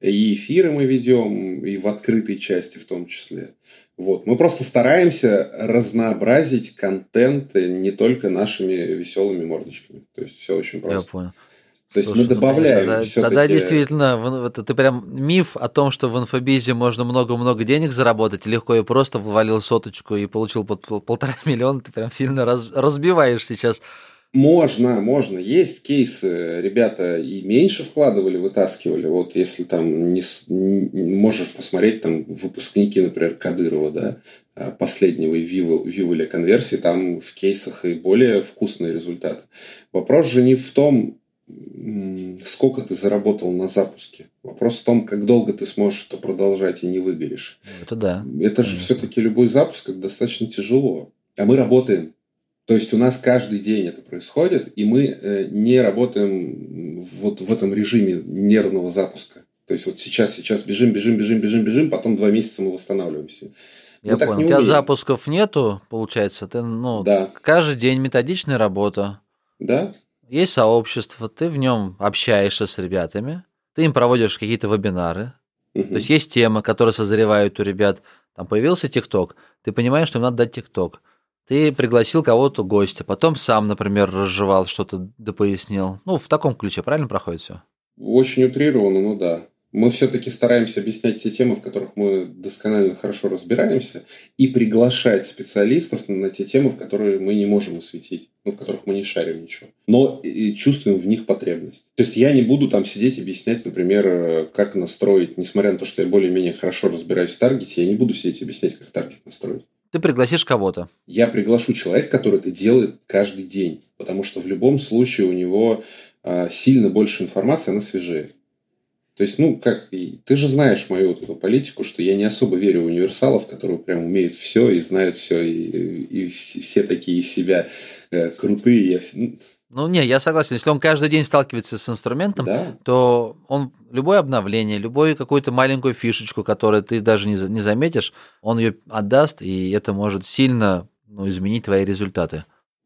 И эфиры мы ведем, и в открытой части в том числе. Вот. Мы просто стараемся разнообразить контент не только нашими веселыми мордочками. То есть все очень просто. Я понял. То есть Слушай, мы добавляем ну, конечно, тогда, тогда действительно, это ты прям миф о том, что в инфобизе можно много-много денег заработать, легко и просто ввалил соточку и получил полтора (laughs) миллиона, ты прям сильно раз, разбиваешь сейчас можно, можно. Есть кейсы, ребята и меньше вкладывали, вытаскивали. Вот если там не, можешь посмотреть там выпускники, например, Кадырова, да, а, последнего Виволя конверсии, там в кейсах и более вкусные результаты. Вопрос же не в том, сколько ты заработал на запуске. Вопрос в том, как долго ты сможешь это продолжать и не выгоришь. Это да. Это же все-таки любой запуск достаточно тяжело. А мы работаем то есть у нас каждый день это происходит, и мы э, не работаем вот в этом режиме нервного запуска. То есть вот сейчас, сейчас бежим, бежим, бежим, бежим, бежим, потом два месяца мы восстанавливаемся. Я мы понял. У тебя запусков нету, получается. Ты, ну, да. каждый день методичная работа. Да. Есть сообщество, ты в нем общаешься с ребятами, ты им проводишь какие-то вебинары. Угу. То есть есть темы, которые созревают у ребят. Там появился ТикТок, ты понимаешь, что им надо дать ТикТок. Ты пригласил кого-то гостя, потом сам, например, разжевал что-то, да пояснил. Ну, в таком ключе правильно проходит все? Очень утрированно, ну да. Мы все-таки стараемся объяснять те темы, в которых мы досконально хорошо разбираемся, и приглашать специалистов на те темы, в которые мы не можем осветить, ну, в которых мы не шарим ничего. Но и чувствуем в них потребность. То есть я не буду там сидеть объяснять, например, как настроить, несмотря на то, что я более-менее хорошо разбираюсь в таргете, я не буду сидеть объяснять, как таргет настроить. Ты пригласишь кого-то. Я приглашу человека, который это делает каждый день. Потому что в любом случае у него э, сильно больше информации, она свежее. То есть, ну, как, ты же знаешь мою вот эту политику, что я не особо верю в универсалов, которые прям умеют все и знают все, и, и все такие из себя э, крутые. Я, ну, ну, не, я согласен. Если он каждый день сталкивается с инструментом, да. то он любое обновление, любую какую-то маленькую фишечку, которую ты даже не, не заметишь, он ее отдаст, и это может сильно ну, изменить твои результаты.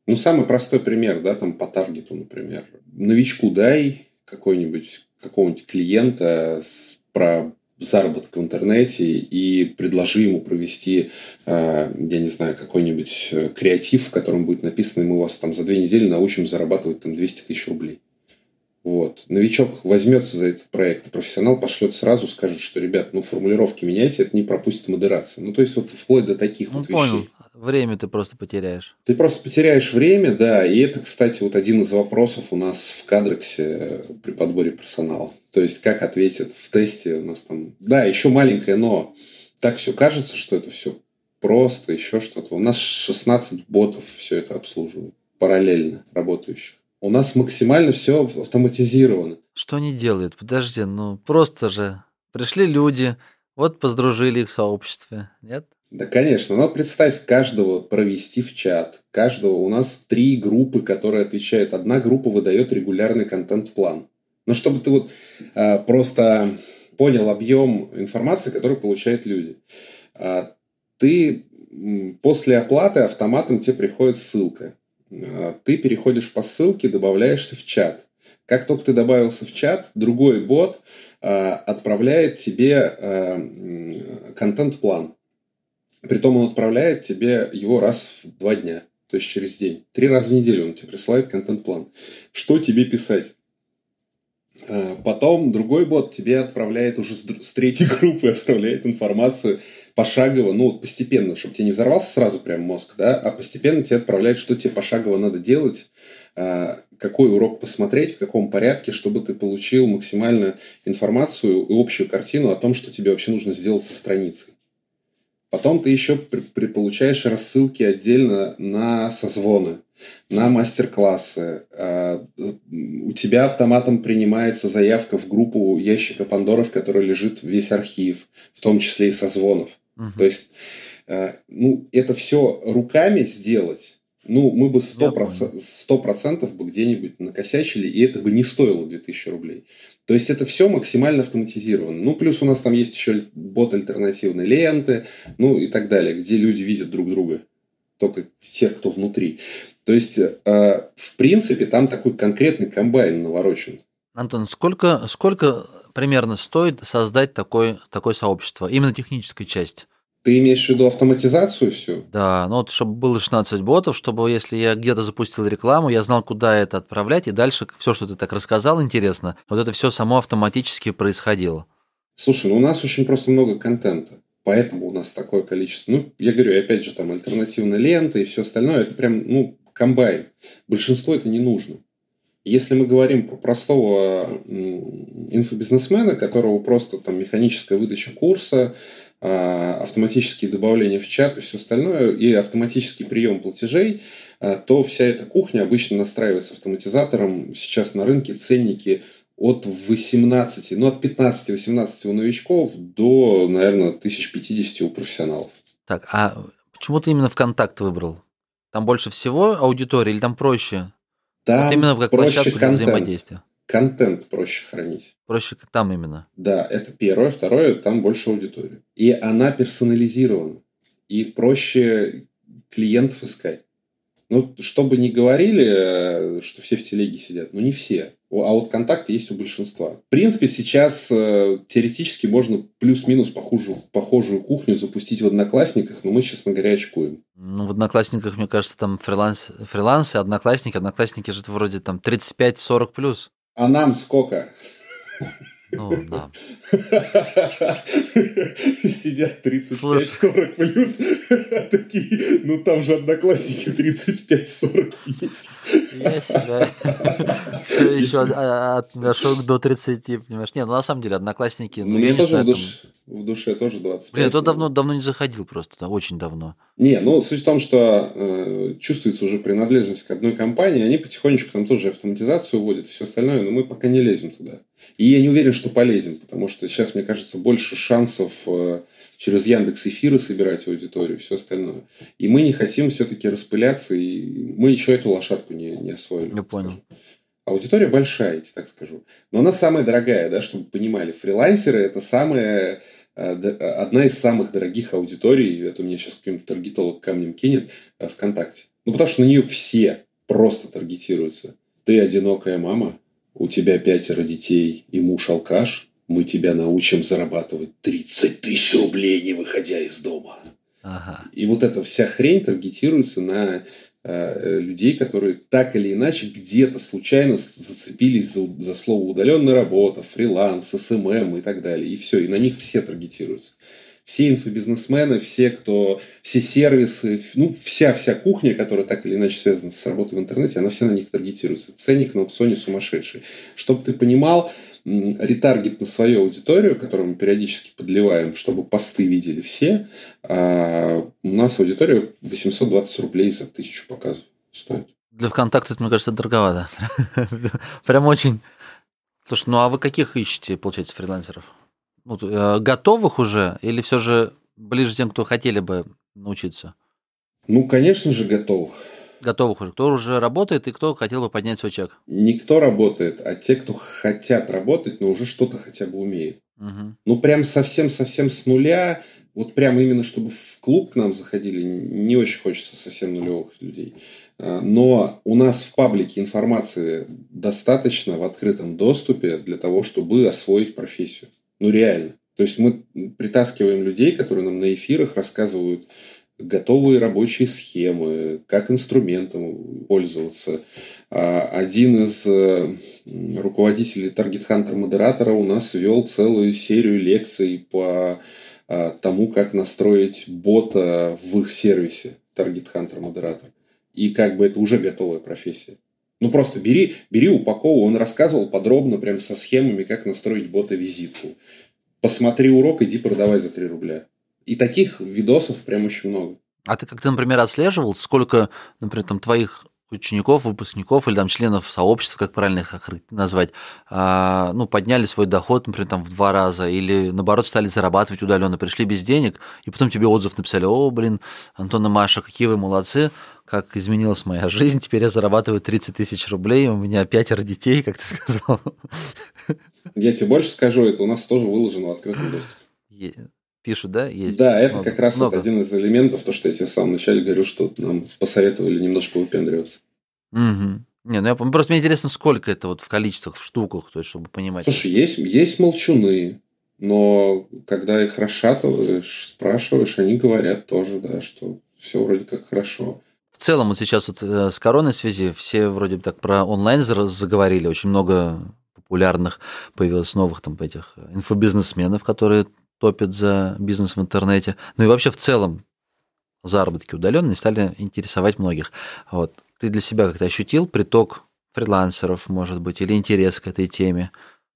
Ну, самый простой пример, да, там по таргету, например. Новичку дай какой-нибудь какого-нибудь клиента с, про заработок в интернете и предложи ему провести, э, я не знаю, какой-нибудь э, креатив, в котором будет написано, мы вас там за две недели научим зарабатывать там 200 тысяч рублей. Вот. Новичок возьмется за этот проект, профессионал пошлет сразу, скажет, что, ребят, ну, формулировки меняйте, это не пропустит модерацию. Ну, то есть, вот вплоть до таких ну, вот понял. вещей. Время ты просто потеряешь. Ты просто потеряешь время, да. И это, кстати, вот один из вопросов у нас в Кадрексе при подборе персонала. То есть, как ответят в тесте у нас там... Да, еще маленькое но. Так все кажется, что это все просто, еще что-то. У нас 16 ботов все это обслуживают. Параллельно работающих. У нас максимально все автоматизировано. Что они делают? Подожди, ну просто же. Пришли люди, вот поздружили их в сообществе, нет? Да, конечно. Но представь, каждого провести в чат. Каждого. У нас три группы, которые отвечают. Одна группа выдает регулярный контент-план. Но чтобы ты вот э, просто понял объем информации, который получают люди. Э, ты после оплаты автоматом тебе приходит ссылка. Э, ты переходишь по ссылке, добавляешься в чат. Как только ты добавился в чат, другой бот э, отправляет тебе э, контент-план. Притом он отправляет тебе его раз в два дня, то есть через день. Три раза в неделю он тебе присылает контент-план. Что тебе писать? Э, потом другой бот тебе отправляет уже с третьей (laughs) группы, отправляет информацию пошагово, ну, постепенно, чтобы тебе не взорвался сразу прям мозг, да, а постепенно тебе отправляет, что тебе пошагово надо делать, э, какой урок посмотреть, в каком порядке, чтобы ты получил максимально информацию и общую картину о том, что тебе вообще нужно сделать со страницей. Потом ты еще при, при получаешь рассылки отдельно на созвоны на мастер-классы. А, у тебя автоматом принимается заявка в группу ящика Пандоры, в которой лежит весь архив, в том числе и созвонов. Угу. То есть, а, ну, это все руками сделать, ну, мы бы 100%, 100% бы где-нибудь накосячили, и это бы не стоило 2000 рублей. То есть, это все максимально автоматизировано. Ну, плюс у нас там есть еще бот альтернативной ленты, ну, и так далее, где люди видят друг друга только тех, кто внутри. То есть, э, в принципе, там такой конкретный комбайн наворочен. Антон, сколько, сколько примерно стоит создать такое, такое сообщество, именно техническая часть? Ты имеешь в виду автоматизацию всю? Да, ну вот чтобы было 16 ботов, чтобы если я где-то запустил рекламу, я знал, куда это отправлять, и дальше все, что ты так рассказал, интересно, вот это все само автоматически происходило. Слушай, ну у нас очень просто много контента. Поэтому у нас такое количество. Ну, я говорю, опять же, там альтернативная лента и все остальное, это прям, ну, комбайн. Большинство это не нужно. Если мы говорим про простого инфобизнесмена, которого просто там механическая выдача курса, автоматические добавления в чат и все остальное, и автоматический прием платежей, а, то вся эта кухня обычно настраивается автоматизатором. Сейчас на рынке ценники от 18, ну от 15-18 у новичков до, наверное, 1050 у профессионалов. Так, а почему ты именно ВКонтакт выбрал? Там больше всего аудитории или там проще? Там вот именно как проще площадку контент. для взаимодействия. Контент проще хранить. Проще там именно. Да, это первое. Второе, там больше аудитории. И она персонализирована. И проще клиентов искать. Ну, чтобы не говорили, э, что все в телеге сидят, ну не все. А вот контакты есть у большинства. В принципе, сейчас э, теоретически можно плюс-минус похожую, похожую кухню запустить в Одноклассниках, но мы, честно говоря, очкуем. Ну, в Одноклассниках, мне кажется, там фриланс, фрилансы, Одноклассники, Одноклассники же вроде там 35-40 плюс. А нам сколько? Ну, да. Сидят 35-40 плюс. (laughs) Такие, ну там же одноклассники 35-40 есть. Есть, да. Все еще от мешок до 30, понимаешь? Нет, ну на самом деле одноклассники... Ну, мне тоже в, душ, в душе тоже 25. Блин, то давно, давно не заходил просто, да, очень давно. Не, ну суть в том, что э, чувствуется уже принадлежность к одной компании, они потихонечку там тоже автоматизацию вводят и все остальное, но мы пока не лезем туда. И я не уверен, что полезем, потому что сейчас, мне кажется, больше шансов э, через Яндекс Эфиры собирать аудиторию и все остальное. И мы не хотим все-таки распыляться, и мы еще эту лошадку не, не освоили. Я понял. Аудитория большая, я так скажу. Но она самая дорогая, да, чтобы понимали. Фрилансеры – это самая, одна из самых дорогих аудиторий. Это мне сейчас какой-нибудь таргетолог камнем кинет э, ВКонтакте. Ну, потому что на нее все просто таргетируются. Ты одинокая мама, у тебя пятеро детей и муж алкаш, мы тебя научим зарабатывать 30 тысяч рублей, не выходя из дома. Ага. И вот эта вся хрень таргетируется на э, людей, которые так или иначе где-то случайно зацепились за, за слово удаленная работа, фриланс, SMM и так далее. И все, и на них все таргетируются все инфобизнесмены, все, кто, все сервисы, ну, вся-вся кухня, которая так или иначе связана с работой в интернете, она вся на них таргетируется. Ценник на аукционе сумасшедший. Чтобы ты понимал, ретаргет на свою аудиторию, которую мы периодически подливаем, чтобы посты видели все, а у нас аудитория 820 рублей за тысячу показов стоит. Для ВКонтакта, мне кажется, дороговато. (laughs) Прям очень. Слушай, ну а вы каких ищете, получается, фрилансеров? Ну, э, готовых уже или все же ближе тем, кто хотели бы научиться? Ну, конечно же, готовых. Готовых уже. Кто уже работает и кто хотел бы поднять свой чек? Никто работает, а те, кто хотят работать, но уже что-то хотя бы умеют. Угу. Ну, прям совсем-совсем с нуля, вот прям именно чтобы в клуб к нам заходили, не очень хочется совсем нулевых людей. А, но у нас в паблике информации достаточно в открытом доступе для того, чтобы освоить профессию. Ну, реально. То есть мы притаскиваем людей, которые нам на эфирах рассказывают готовые рабочие схемы, как инструментом пользоваться. А, один из э, руководителей Target Hunter модератора у нас вел целую серию лекций по а, тому, как настроить бота в их сервисе Target Hunter модератор. И как бы это уже готовая профессия. Ну, просто бери, бери упаковывай. Он рассказывал подробно, прям со схемами, как настроить бота-визитку. Посмотри урок, иди продавай за 3 рубля. И таких видосов прям очень много. А ты как-то, например, отслеживал, сколько, например, там твоих учеников, выпускников или там членов сообщества, как правильно их назвать, а, ну, подняли свой доход, например, там в два раза, или наоборот стали зарабатывать удаленно, пришли без денег, и потом тебе отзыв написали, о, блин, Антон и Маша, какие вы молодцы, как изменилась моя жизнь, теперь я зарабатываю 30 тысяч рублей, у меня пятеро детей, как ты сказал. Я тебе больше скажу, это у нас тоже выложено в открытом доступе пишут, да, есть? Да, это много, как раз вот один из элементов, то, что я тебе в самом начале говорю, что нам посоветовали немножко выпендриваться. Угу. Не, ну я просто мне интересно, сколько это вот в количествах, в штуках, то есть, чтобы понимать. Слушай, есть, есть молчуны, но когда их расшатываешь, спрашиваешь, они говорят тоже, да, что все вроде как хорошо. В целом, вот сейчас вот э, с короной связи все вроде бы так про онлайн заговорили, очень много популярных появилось новых там этих инфобизнесменов, которые топят за бизнес в интернете. Ну и вообще в целом заработки удаленные стали интересовать многих. Вот. Ты для себя как-то ощутил приток фрилансеров, может быть, или интерес к этой теме?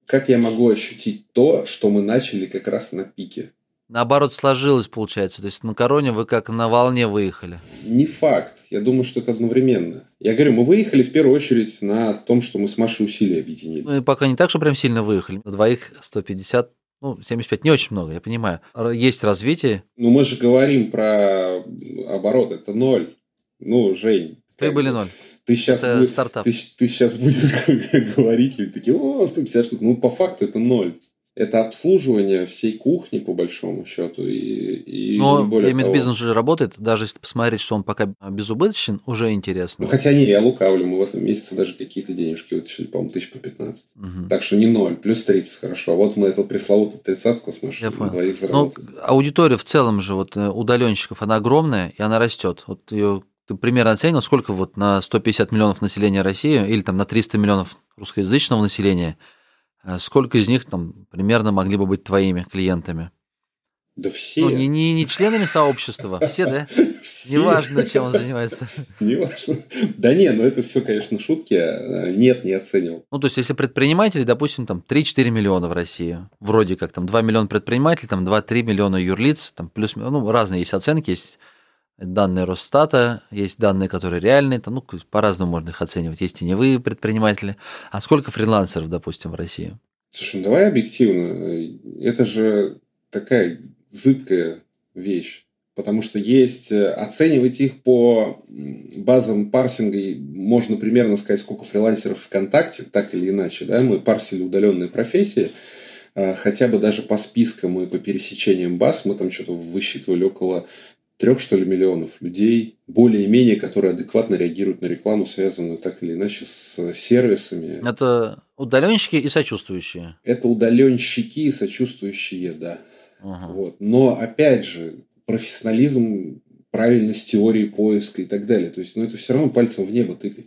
Как я могу ощутить то, что мы начали как раз на пике? Наоборот, сложилось, получается. То есть на короне вы как на волне выехали. Не факт. Я думаю, что это одновременно. Я говорю, мы выехали в первую очередь на том, что мы с Машей усилия объединили. Ну и пока не так, что прям сильно выехали. На двоих 150 ну, 75 не очень много, я понимаю. Есть развитие. Ну, мы же говорим про оборот, это ноль. Ну, Жень. Прибыли ноль. Ты сейчас, это будешь, стартап. Ты, ты сейчас будешь (laughs) говорить, люди такие, о, 150 штук. Ну, по факту это ноль это обслуживание всей кухни, по большому счету. И, и Но не более того. бизнес уже работает, даже если посмотреть, что он пока безубыточен, уже интересно. Ну, хотя не, я лукавлю, мы в этом месяце даже какие-то денежки вытащили, по-моему, тысяч по 15. Угу. Так что не ноль, плюс 30, хорошо. А вот мы эту пресловутую тридцатку с Машей двоих заработали. Ну, аудитория в целом же, вот э, удаленщиков, она огромная, и она растет. Вот ее ты примерно оценил, сколько вот на 150 миллионов населения России или там на 300 миллионов русскоязычного населения – сколько из них там примерно могли бы быть твоими клиентами? Да все. Ну, не, не, не членами сообщества, все, да? (laughs) Все. Неважно, чем он занимается. (laughs) Неважно. Да не, ну это все, конечно, шутки. А, нет, не оценил. Ну, то есть, если предприниматели, допустим, там 3-4 миллиона в России, вроде как там 2 миллиона предпринимателей, там 2-3 миллиона юрлиц, там плюс, ну, разные есть оценки, есть данные Росстата, есть данные, которые реальные, там, ну, по-разному можно их оценивать. Есть теневые предприниматели. А сколько фрилансеров, допустим, в России? Слушай, ну давай объективно. Это же такая зыбкая вещь. Потому что есть э, оценивать их по базам парсинга, можно примерно сказать, сколько фрилансеров ВКонтакте, так или иначе. Да? Мы парсили удаленные профессии, а, хотя бы даже по спискам и по пересечениям баз мы там что-то высчитывали около трех, что ли, миллионов людей, более-менее, которые адекватно реагируют на рекламу, связанную так или иначе с сервисами. Это удаленщики и сочувствующие. Это удаленщики и сочувствующие, да. Ага. Вот. Но, опять же, профессионализм, правильность теории поиска и так далее. То есть, ну, это все равно пальцем в небо тыкать.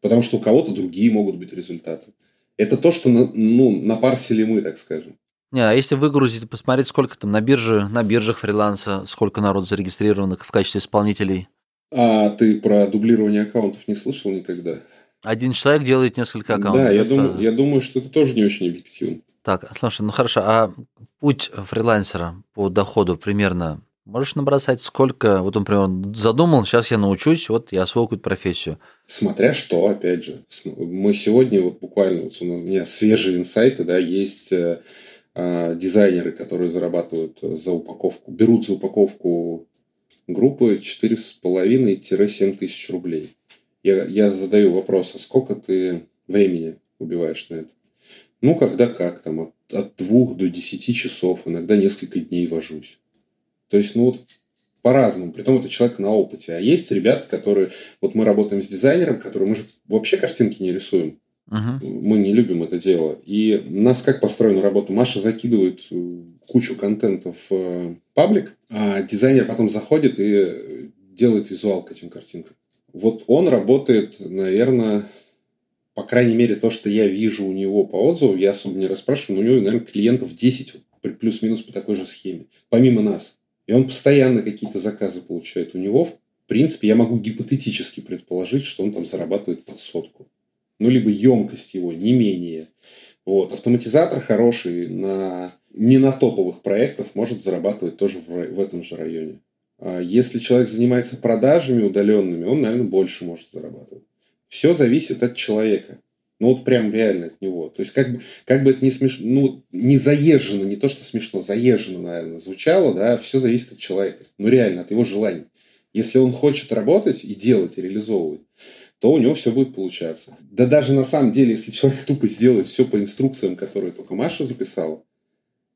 Потому что у кого-то другие могут быть результаты. Это то, что ну, напарсили мы, так скажем. Не, а если выгрузить, посмотреть, сколько там на бирже, на биржах фриланса, сколько народу зарегистрированных в качестве исполнителей. А ты про дублирование аккаунтов не слышал никогда? Один человек делает несколько аккаунтов. Да, я думаю, я думаю, что это тоже не очень объективно. Так, слушай, ну хорошо, а путь фрилансера по доходу примерно можешь набросать, сколько, вот он, например, задумал, сейчас я научусь, вот я освою какую-то профессию. Смотря что, опять же. Мы сегодня, вот буквально, вот у меня свежие инсайты, да, есть э, дизайнеры, которые зарабатывают за упаковку, берут за упаковку группы 4,5-7 тысяч рублей. Я, я задаю вопрос, а сколько ты времени убиваешь на это? Ну, когда как, там, от, от 2 до 10 часов, иногда несколько дней вожусь. То есть, ну вот, по-разному. Притом это человек на опыте. А есть ребята, которые... Вот мы работаем с дизайнером, который мы же вообще картинки не рисуем. Угу. Мы не любим это дело. И у нас как построена работа? Маша закидывает э, кучу контента в э, паблик, а дизайнер потом заходит и делает визуал к этим картинкам. Вот он работает, наверное, по крайней мере, то, что я вижу у него по отзыву, я особо не расспрашиваю, но у него, наверное, клиентов 10 плюс-минус по такой же схеме, помимо нас. И он постоянно какие-то заказы получает. У него, в принципе, я могу гипотетически предположить, что он там зарабатывает под сотку. Ну, либо емкость его не менее. Вот. Автоматизатор хороший на, не на топовых проектах может зарабатывать тоже в, в этом же районе. А если человек занимается продажами удаленными, он, наверное, больше может зарабатывать. Все зависит от человека. Ну вот прям реально от него. То есть как бы, как бы это не смешно, ну не заезжено, не то что смешно, заезжено, наверное, звучало, да, все зависит от человека. Ну реально, от его желаний. Если он хочет работать и делать, и реализовывать, то у него все будет получаться. Да даже на самом деле, если человек тупо сделает все по инструкциям, которые только Маша записала,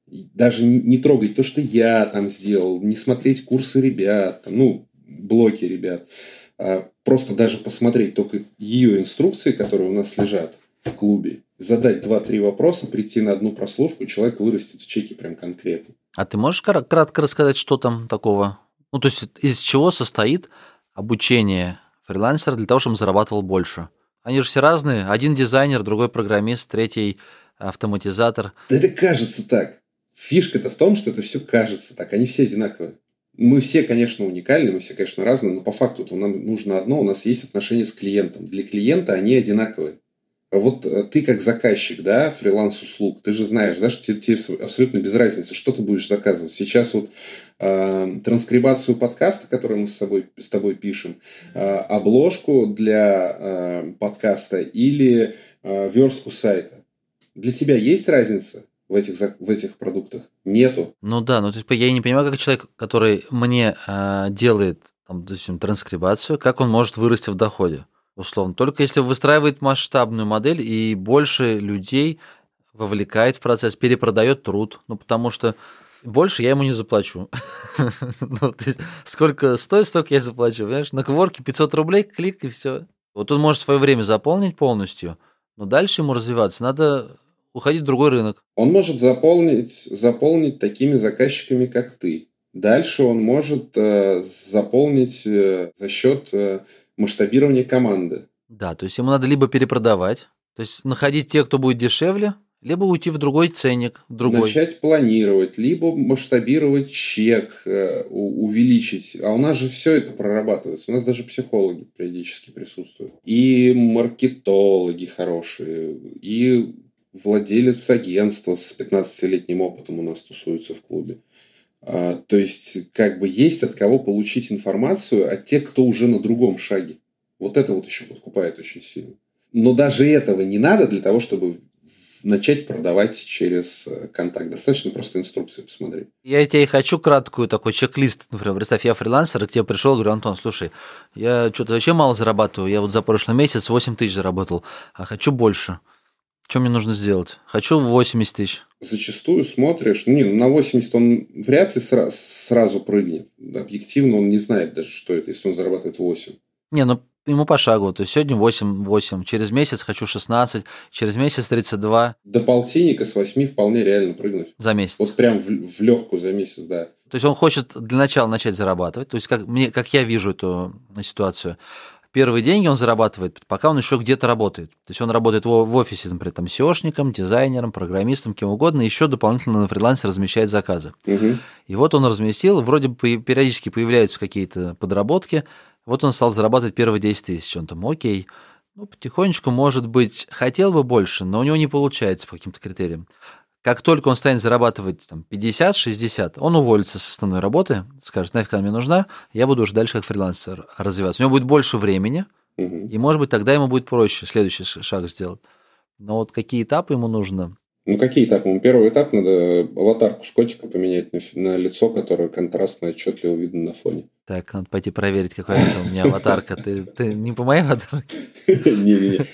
даже не, трогать то, что я там сделал, не смотреть курсы ребят, там, ну, блоки ребят, а просто даже посмотреть только ее инструкции, которые у нас лежат в клубе, задать два-три вопроса, прийти на одну прослушку, человек вырастет в чеке прям конкретно. А ты можешь кратко рассказать, что там такого? Ну, то есть из чего состоит обучение фрилансера для того, чтобы зарабатывал больше? Они же все разные. Один дизайнер, другой программист, третий автоматизатор. Да это кажется так. Фишка-то в том, что это все кажется так. Они все одинаковые. Мы все, конечно, уникальны, мы все, конечно, разные, но по факту нам нужно одно, у нас есть отношения с клиентом. Для клиента они одинаковые. А вот э, ты как заказчик, да, фриланс-услуг, ты же знаешь, да, что тебе, тебе абсолютно без разницы, что ты будешь заказывать. Сейчас вот э, транскрибацию подкаста, который мы с, собой, с тобой пишем, э, обложку для э, подкаста или э, верстку сайта. Для тебя есть разница? в этих, в этих продуктах нету. Ну да, ну то есть я не понимаю, как человек, который мне э, делает, там, допустим, транскрибацию, как он может вырасти в доходе, условно. Только если выстраивает масштабную модель и больше людей вовлекает в процесс, перепродает труд, ну потому что больше я ему не заплачу. (laughs) ну, то есть, сколько стоит, столько я заплачу. Понимаешь? На кворке 500 рублей, клик и все. Вот он может свое время заполнить полностью, но дальше ему развиваться надо уходить в другой рынок. Он может заполнить, заполнить такими заказчиками, как ты. Дальше он может э, заполнить э, за счет э, масштабирования команды. Да, то есть ему надо либо перепродавать, то есть находить тех, кто будет дешевле, либо уйти в другой ценник, в другой. Начать планировать, либо масштабировать чек, э, увеличить. А у нас же все это прорабатывается. У нас даже психологи периодически присутствуют. И маркетологи хорошие, и владелец агентства с 15-летним опытом у нас тусуется в клубе. А, то есть, как бы есть от кого получить информацию от тех, кто уже на другом шаге. Вот это вот еще подкупает очень сильно. Но даже этого не надо для того, чтобы начать продавать через э, контакт. Достаточно просто инструкцию посмотреть. Я тебе и хочу краткую такой чек-лист. Например, представь, я фрилансер, и к тебе пришел, говорю, Антон, слушай, я что-то вообще мало зарабатываю. Я вот за прошлый месяц 8 тысяч заработал, а хочу больше. Что мне нужно сделать? Хочу 80 тысяч. Зачастую смотришь, ну, не, ну, на 80 он вряд ли сра- сразу прыгнет. Объективно он не знает даже, что это, если он зарабатывает 8. Не, ну ему по шагу. То есть сегодня 8, 8, через месяц хочу 16, через месяц 32. До полтинника с 8 вполне реально прыгнуть. За месяц. Вот прям в, в легкую за месяц, да. То есть он хочет для начала начать зарабатывать. То есть как, мне, как я вижу эту ситуацию, первые деньги он зарабатывает, пока он еще где-то работает. То есть он работает в, офисе, например, там, SEOшником, дизайнером, программистом, кем угодно, еще дополнительно на фрилансе размещает заказы. Угу. И вот он разместил, вроде бы периодически появляются какие-то подработки, вот он стал зарабатывать первые 10 тысяч, он там, окей, ну, потихонечку, может быть, хотел бы больше, но у него не получается по каким-то критериям. Как только он станет зарабатывать там, 50-60, он уволится с основной работы, скажет, нафиг она мне нужна, я буду уже дальше как фрилансер развиваться. У него будет больше времени, угу. и, может быть, тогда ему будет проще следующий шаг сделать. Но вот какие этапы ему нужно? Ну, какие этапы? Ну, первый этап надо аватарку с котика поменять на, на лицо, которое контрастно отчетливо видно на фоне. Так, надо пойти проверить, какая у меня аватарка. Ты, ты не по моей аватарке? (laughs) Не-не-не.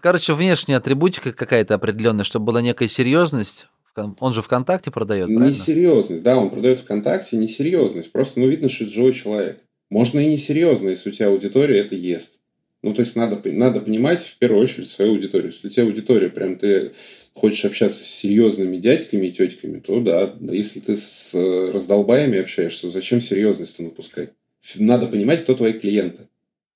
Короче, внешняя атрибутика какая-то определенная, чтобы была некая серьезность Он же ВКонтакте продает, правильно? Несерьезность, да, он продает ВКонтакте, несерьезность. Просто, ну, видно, что это живой человек. Можно и несерьезно, если у тебя аудитория это ест. Ну, то есть, надо, надо понимать, в первую очередь, свою аудиторию. Если у тебя аудитория, прям ты хочешь общаться с серьезными дядьками и тетками, то да, если ты с раздолбаями общаешься, зачем серьезность напускать? Надо понимать, кто твои клиенты.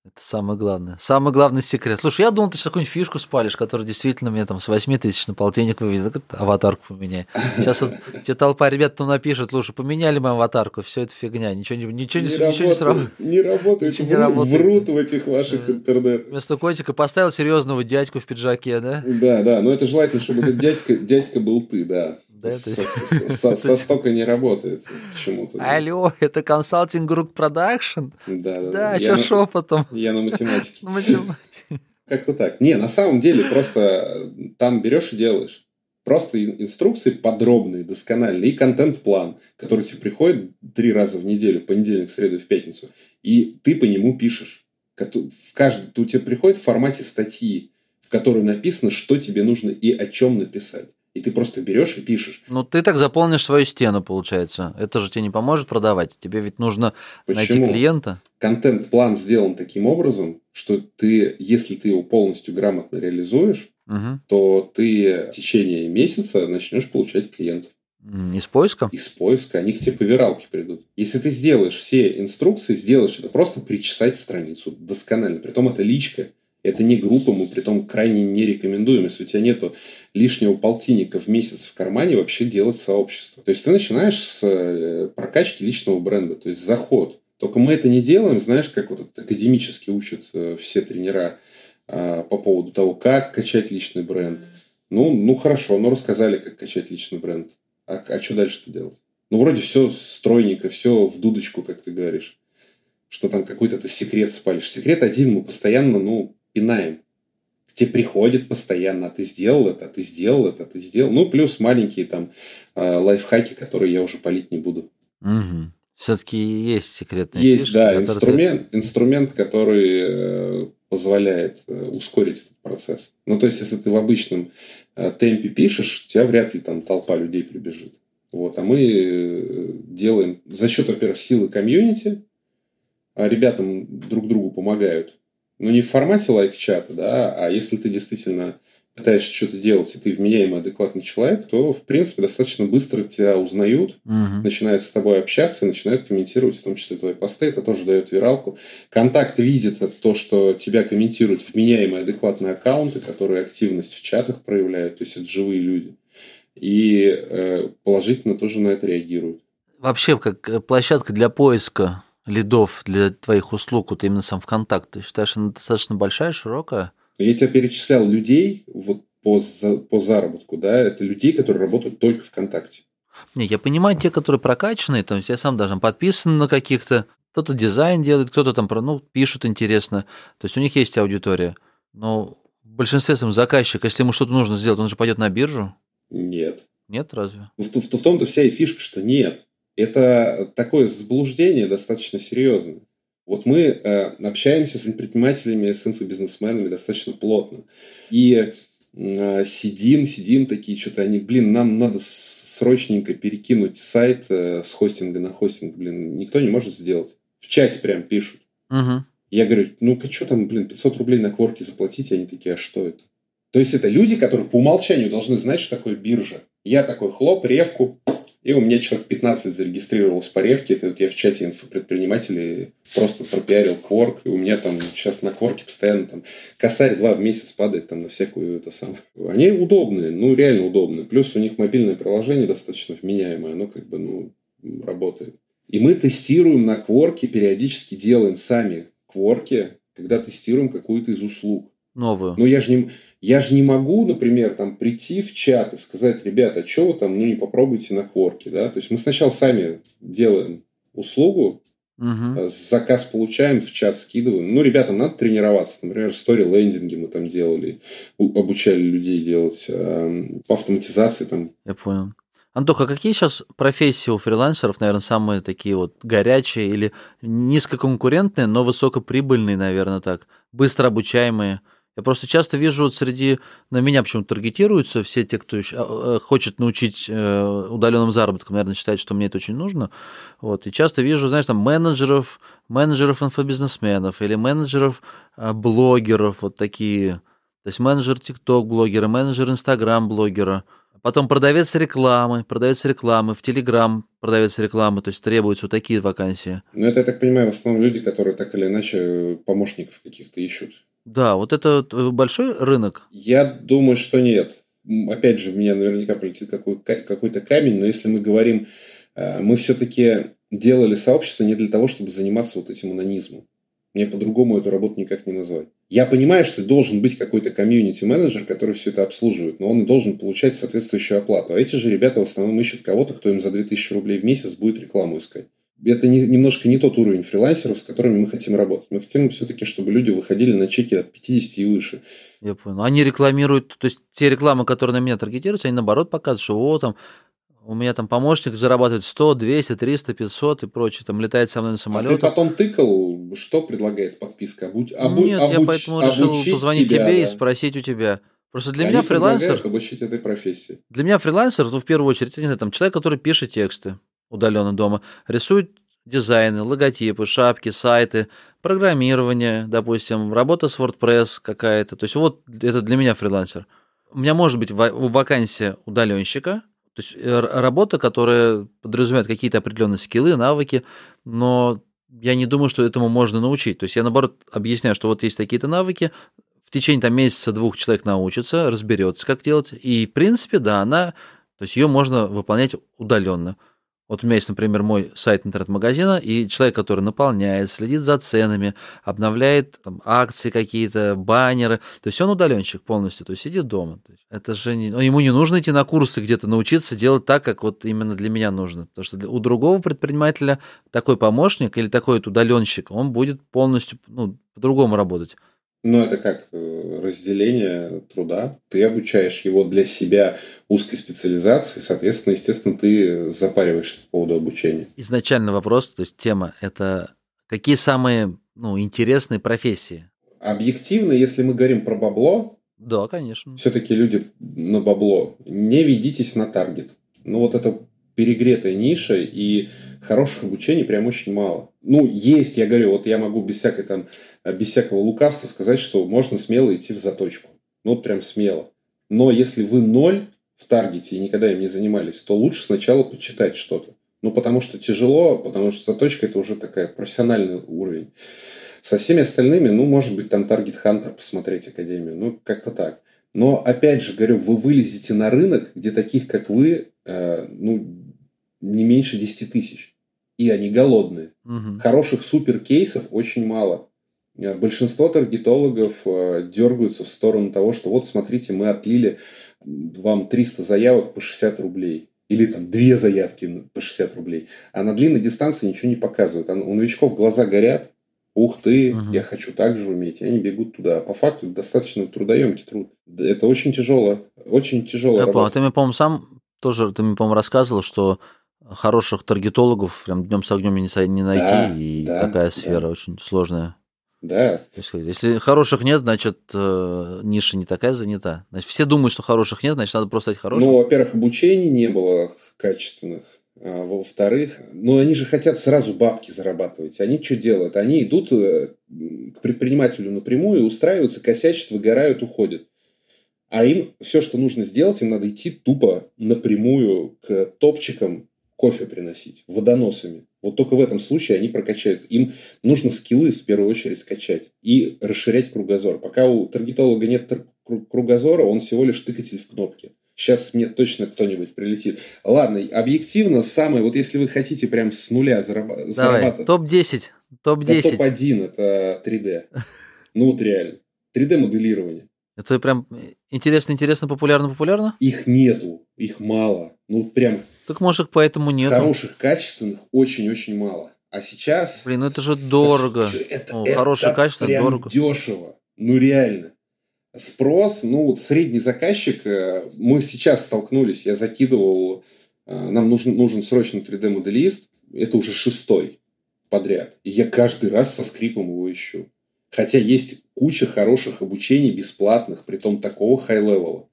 Это самое главное. Самый главный секрет. Слушай, я думал, ты сейчас какую-нибудь фишку спалишь, которая действительно мне там с 8 тысяч на полтинник выведет. Аватарку поменяй. Сейчас вот тебе толпа ребят там напишет, слушай, поменяли мою аватарку, все это фигня, ничего, ничего, не, ничего, работает, ничего не сработает. Не работает, ничего врут, не работает. врут в этих ваших э, интернет. Вместо котика поставил серьезного дядьку в пиджаке, да? Да, да, но это желательно, чтобы этот дядька, дядька был ты, да. Да, со, со, со (laughs) столько не работает почему-то. Алло, это консалтинг групп продакшн? Да, да. Да, сейчас шепотом. (laughs) Я на математике. На (laughs) математике. Как-то так. Не, на самом деле просто там берешь и делаешь. Просто инструкции подробные, доскональные, и контент-план, который тебе приходит три раза в неделю, в понедельник, в среду и в пятницу, и ты по нему пишешь. В каждый, у тебя приходит в формате статьи, в которой написано, что тебе нужно и о чем написать и ты просто берешь и пишешь. Ну, ты так заполнишь свою стену, получается. Это же тебе не поможет продавать. Тебе ведь нужно Почему? найти клиента. Контент-план сделан таким образом, что ты, если ты его полностью грамотно реализуешь, угу. то ты в течение месяца начнешь получать клиентов. Из поиска? Из поиска. Они к тебе по виралке придут. Если ты сделаешь все инструкции, сделаешь это просто причесать страницу досконально. Притом это личка. Это не группа, мы при том крайне не рекомендуем. Если у тебя нету лишнего полтинника в месяц в кармане, вообще делать сообщество. То есть ты начинаешь с э, прокачки личного бренда, то есть заход. Только мы это не делаем, знаешь, как вот академически учат э, все тренера а, по поводу того, как качать личный бренд. Ну, ну хорошо, ну рассказали, как качать личный бренд. А, а что дальше-то делать? Ну, вроде все стройненько, все в дудочку, как ты говоришь. Что там какой-то ты секрет спалишь. Секрет один мы постоянно, ну, пинаем. К тебе приходит постоянно, а ты сделал это, а ты сделал это, а ты сделал. Ну, плюс маленькие там э, лайфхаки, которые я уже палить не буду. Угу. Все-таки есть секретные Есть, фишки, да, инструмент, ты... инструмент, который э, позволяет э, ускорить этот процесс. Ну, то есть, если ты в обычном э, темпе пишешь, тебя вряд ли там толпа людей прибежит. Вот, а мы э, делаем за счет, во-первых, силы комьюнити, а ребятам друг другу помогают ну, не в формате лайк-чата, да, а если ты действительно пытаешься что-то делать, и ты вменяемый, адекватный человек, то, в принципе, достаточно быстро тебя узнают, угу. начинают с тобой общаться, начинают комментировать, в том числе твои посты, это тоже дает виралку. Контакт видит то, что тебя комментируют вменяемые, адекватные аккаунты, которые активность в чатах проявляют, то есть это живые люди. И э, положительно тоже на это реагируют. Вообще, как э, площадка для поиска лидов для твоих услуг, вот именно сам ВКонтакт, ты считаешь, она достаточно большая, широкая? Я тебя перечислял людей вот по, по заработку, да, это людей, которые работают только ВКонтакте. Не, я понимаю, те, которые прокачанные, то есть я сам даже подписан на каких-то, кто-то дизайн делает, кто-то там, ну, пишут интересно, то есть у них есть аудитория, но в большинстве своем заказчик, если ему что-то нужно сделать, он же пойдет на биржу? Нет. Нет, разве? В, в, в том-то вся и фишка, что нет это такое заблуждение достаточно серьезное. Вот мы э, общаемся с предпринимателями, с инфобизнесменами достаточно плотно. И э, сидим, сидим такие, что-то они, блин, нам надо срочненько перекинуть сайт э, с хостинга на хостинг, блин, никто не может сделать. В чате прям пишут. Угу. Я говорю, ну-ка, что там, блин, 500 рублей на кворке заплатить? Они такие, а что это? То есть это люди, которые по умолчанию должны знать, что такое биржа. Я такой хлоп, ревку, и у меня человек 15 зарегистрировалось по ревке. Это вот я в чате инфопредпринимателей просто пропиарил кворк. И у меня там сейчас на кворке постоянно там косарь два в месяц падает там на всякую это самое. Они удобные, ну реально удобные. Плюс у них мобильное приложение достаточно вменяемое. Оно как бы ну, работает. И мы тестируем на кворке, периодически делаем сами кворки, когда тестируем какую-то из услуг новую. Ну, я же не, я же не могу, например, там, прийти в чат и сказать, ребята, а что вы там, ну, не попробуйте на кворке, да? То есть, мы сначала сами делаем услугу, угу. заказ получаем, в чат скидываем. Ну, ребятам надо тренироваться. Например, стори-лендинги мы там делали, обучали людей делать, по автоматизации там. Я понял. Антоха, какие сейчас профессии у фрилансеров, наверное, самые такие вот горячие или низкоконкурентные, но высокоприбыльные, наверное, так, быстро обучаемые? Я просто часто вижу вот среди, на меня почему-то таргетируются все те, кто еще, а, а, хочет научить э, удаленным заработкам, наверное, считает, что мне это очень нужно. Вот. И часто вижу, знаешь, там менеджеров, менеджеров инфобизнесменов или менеджеров а, блогеров, вот такие. То есть менеджер ТикТок блогера, менеджер Инстаграм блогера, потом продавец рекламы, продавец рекламы, в Телеграм продавец рекламы, то есть требуются вот такие вакансии. Ну, это, я так понимаю, в основном люди, которые так или иначе помощников каких-то ищут. Да, вот это большой рынок? Я думаю, что нет. Опять же, меня наверняка прилетит какой-то камень, но если мы говорим, э, мы все-таки делали сообщество не для того, чтобы заниматься вот этим анонизмом. Мне по-другому эту работу никак не назвать. Я понимаю, что должен быть какой-то комьюнити-менеджер, который все это обслуживает, но он должен получать соответствующую оплату. А эти же ребята в основном ищут кого-то, кто им за 2000 рублей в месяц будет рекламу искать это не, немножко не тот уровень фрилансеров, с которыми мы хотим работать. Мы хотим все-таки, чтобы люди выходили на чеки от 50 и выше. Я понял. Они рекламируют, то есть те рекламы, которые на меня таргетируются, они наоборот показывают, что о, там, у меня там помощник зарабатывает 100, 200, 300, 500 и прочее, там летает со мной на самолете. А ты потом тыкал, что предлагает подписка? Обуч... Обу... Нет, обуч... я поэтому решил позвонить тебя, тебе да. и спросить у тебя. Просто для Они меня фрилансер... обучить этой профессии. Для меня фрилансер, ну, в первую очередь, не знаю, там, человек, который пишет тексты удаленно дома, рисует дизайны, логотипы, шапки, сайты, программирование, допустим, работа с WordPress какая-то. То есть вот это для меня фрилансер. У меня может быть вакансия удаленщика, то есть э, работа, которая подразумевает какие-то определенные скиллы, навыки, но я не думаю, что этому можно научить. То есть я, наоборот, объясняю, что вот есть такие-то навыки, в течение там, месяца-двух человек научится, разберется, как делать, и, в принципе, да, она, то есть ее можно выполнять удаленно. Вот у меня есть, например, мой сайт интернет-магазина, и человек, который наполняет, следит за ценами, обновляет там, акции какие-то, баннеры. То есть он удаленщик полностью, то есть сидит дома. Это же не... Ну, ему не нужно идти на курсы где-то научиться делать так, как вот именно для меня нужно. Потому что у другого предпринимателя такой помощник или такой вот удаленщик, он будет полностью ну, по-другому работать. Ну, это как э, разделение труда. Ты обучаешь его для себя узкой специализации, соответственно, естественно, ты запариваешься по поводу обучения. Изначально вопрос, то есть тема, это какие самые ну, интересные профессии? Объективно, если мы говорим про бабло, да, конечно. Все-таки люди на бабло. Не ведитесь на таргет. Ну, вот это перегретая ниша, и хороших обучений прям очень мало. Ну, есть, я говорю, вот я могу без всякой там, без всякого лукавства сказать, что можно смело идти в заточку. Ну, вот прям смело. Но если вы ноль в таргете и никогда им не занимались, то лучше сначала почитать что-то. Ну, потому что тяжело, потому что заточка это уже такая профессиональный уровень. Со всеми остальными, ну, может быть, там Target Hunter посмотреть Академию, ну, как-то так. Но, опять же, говорю, вы вылезете на рынок, где таких, как вы, э, ну, не меньше 10 тысяч. И они голодные. Угу. Хороших суперкейсов очень мало. Э, большинство таргетологов э, дергаются в сторону того, что вот смотрите, мы отлили вам 300 заявок по 60 рублей. Или там две заявки по 60 рублей. А на длинной дистанции ничего не показывают. А у новичков глаза горят. Ух ты, угу. я хочу так же уметь. И они бегут туда. А по факту достаточно трудоемкий труд. Это очень тяжело. Очень тяжело. Я помню. Ты мне, по-моему, сам тоже, ты мне, по-моему, рассказывал, что хороших таргетологов прям днем с огнем не, не найти, да, и да, такая сфера да. очень сложная. Да. Если хороших нет, значит, э, ниша не такая занята. Значит, все думают, что хороших нет, значит, надо просто стать хорошим. Ну, во-первых, обучений не было качественных. А, во-вторых, ну, они же хотят сразу бабки зарабатывать. Они что делают? Они идут э, к предпринимателю напрямую, устраиваются, косячат, выгорают, уходят. А им все, что нужно сделать, им надо идти тупо напрямую к топчикам кофе приносить водоносами. Вот только в этом случае они прокачают. Им нужно скиллы в первую очередь скачать и расширять кругозор. Пока у таргетолога нет кругозора, он всего лишь тыкатель в кнопки. Сейчас мне точно кто-нибудь прилетит. Ладно, объективно, самое, вот если вы хотите прям с нуля зараб- зарабатывать... топ-10. Топ-10. топ-1 это 3D. (laughs) Ну вот реально. 3D-моделирование. Это прям интересно, интересно, популярно, популярно? Их нету, их мало. Ну прям так может поэтому нет. Хороших, качественных очень-очень мало. А сейчас... Блин, ну это же дорого. Это, О, это хорошее качество, прям дорого. дешево. Ну реально. Спрос, ну, средний заказчик, э, мы сейчас столкнулись, я закидывал, э, нам нужен, нужен срочно 3D-моделист, это уже шестой подряд. И я каждый раз со скрипом его ищу. Хотя есть куча хороших обучений бесплатных, при том такого high level а,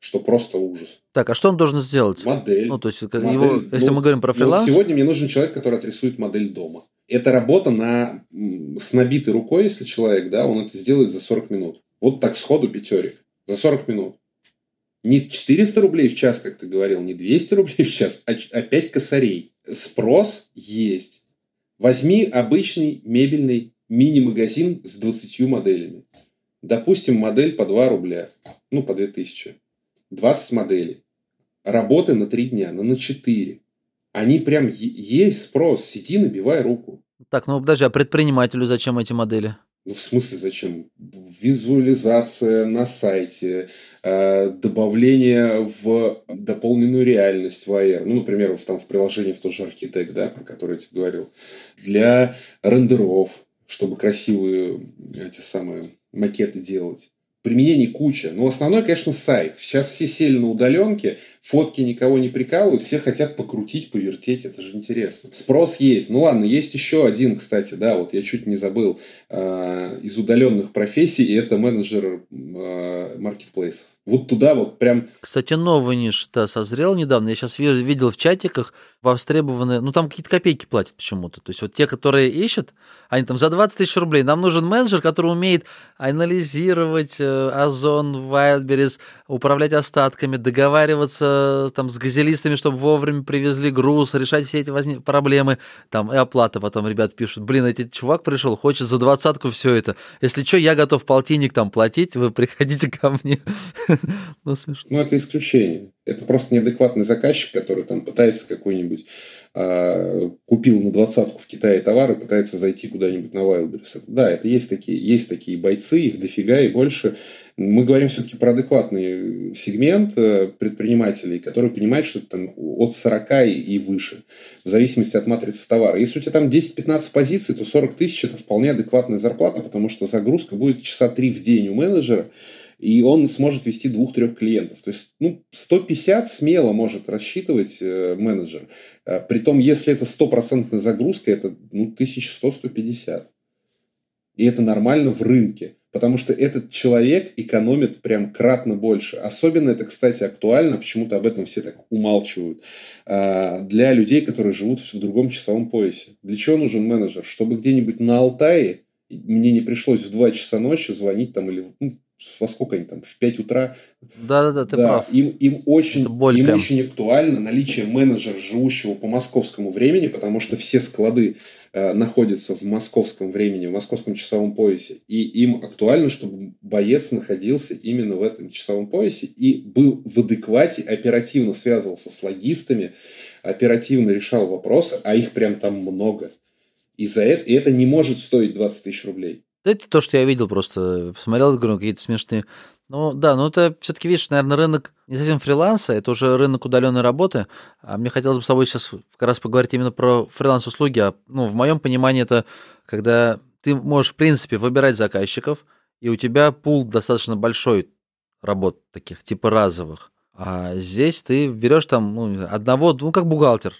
что просто ужас. Так, а что он должен сделать? Модель. Ну, то есть, Модель, его, если ну, мы говорим про ну, фриланс, сегодня мне нужен человек, который отрисует модель дома. Это работа на, с набитой рукой, если человек, да, он это сделает за 40 минут. Вот так сходу пятерик. За 40 минут. Не 400 рублей в час, как ты говорил, не 200 рублей в час, а, а 5 косарей. Спрос есть. Возьми обычный мебельный мини-магазин с 20 моделями. Допустим, модель по 2 рубля. Ну, по 2000. 20 моделей. Работы на 3 дня, ну, на 4. Они прям есть спрос. Сиди, набивай руку. так, ну подожди, а предпринимателю зачем эти модели? Ну, в смысле, зачем? Визуализация на сайте, э, добавление в дополненную реальность в AR. Ну, например, в, там, в приложении в тот же архитект, да, про который я тебе говорил. Для рендеров, чтобы красивые эти самые макеты делать. Применений куча. Но основной, конечно, сайт. Сейчас все сели на удаленке, фотки никого не прикалывают, все хотят покрутить, повертеть. Это же интересно. Спрос есть. Ну ладно, есть еще один, кстати, да, вот я чуть не забыл, э, из удаленных профессий, и это менеджер э, маркетплейсов. Вот туда вот прям Кстати, новый ниш да, созрел недавно. Я сейчас видел в чатиках востребованные, ну там какие-то копейки платят почему-то. То есть вот те, которые ищут, они там за 20 тысяч рублей. Нам нужен менеджер, который умеет анализировать э, Озон, Wildberries, управлять остатками, договариваться там с газелистами, чтобы вовремя привезли груз, решать все эти возник... проблемы. Там и оплата потом ребят пишут, блин, этот чувак пришел, хочет за двадцатку все это. Если что, я готов полтинник там платить, вы приходите ко мне. (laughs) (laughs) Ну, смешно. Ну, это исключение. Это просто неадекватный заказчик, который там пытается какой-нибудь а, купил на двадцатку в Китае товар и пытается зайти куда-нибудь на Wildberries. Да, это есть такие, есть такие бойцы, их дофига и больше. Мы говорим все-таки про адекватный сегмент э, предпринимателей, который понимает, что это там от 40 и, выше, в зависимости от матрицы товара. Если у тебя там 10-15 позиций, то 40 тысяч – это вполне адекватная зарплата, потому что загрузка будет часа 3 в день у менеджера, и он сможет вести двух-трех клиентов. То есть, ну, 150 смело может рассчитывать э, менеджер. Э, Притом, если это стопроцентная загрузка, это ну, 1100-150. И это нормально в рынке. Потому что этот человек экономит прям кратно больше. Особенно это, кстати, актуально, почему-то об этом все так умалчивают, а, для людей, которые живут в другом часовом поясе. Для чего нужен менеджер? Чтобы где-нибудь на Алтае мне не пришлось в 2 часа ночи звонить там или ну, во сколько они там, в 5 утра Да-да-да, ты да, прав. Им, им, очень, им прям. очень актуально наличие менеджера, живущего по московскому времени, потому что все склады э, находятся в московском времени, в московском часовом поясе. И им актуально, чтобы боец находился именно в этом часовом поясе и был в адеквате, оперативно связывался с логистами, оперативно решал вопросы, а их прям там много. И, за это, и это не может стоить 20 тысяч рублей. Это то, что я видел просто. Посмотрел, говорю, какие-то смешные. Ну, да, но это все-таки, видишь, наверное, рынок не совсем фриланса, это уже рынок удаленной работы. А мне хотелось бы с тобой сейчас как раз поговорить именно про фриланс-услуги. А, ну, в моем понимании, это когда ты можешь, в принципе, выбирать заказчиков, и у тебя пул достаточно большой работ таких, типа разовых. А здесь ты берешь там ну, одного, ну, как бухгалтер.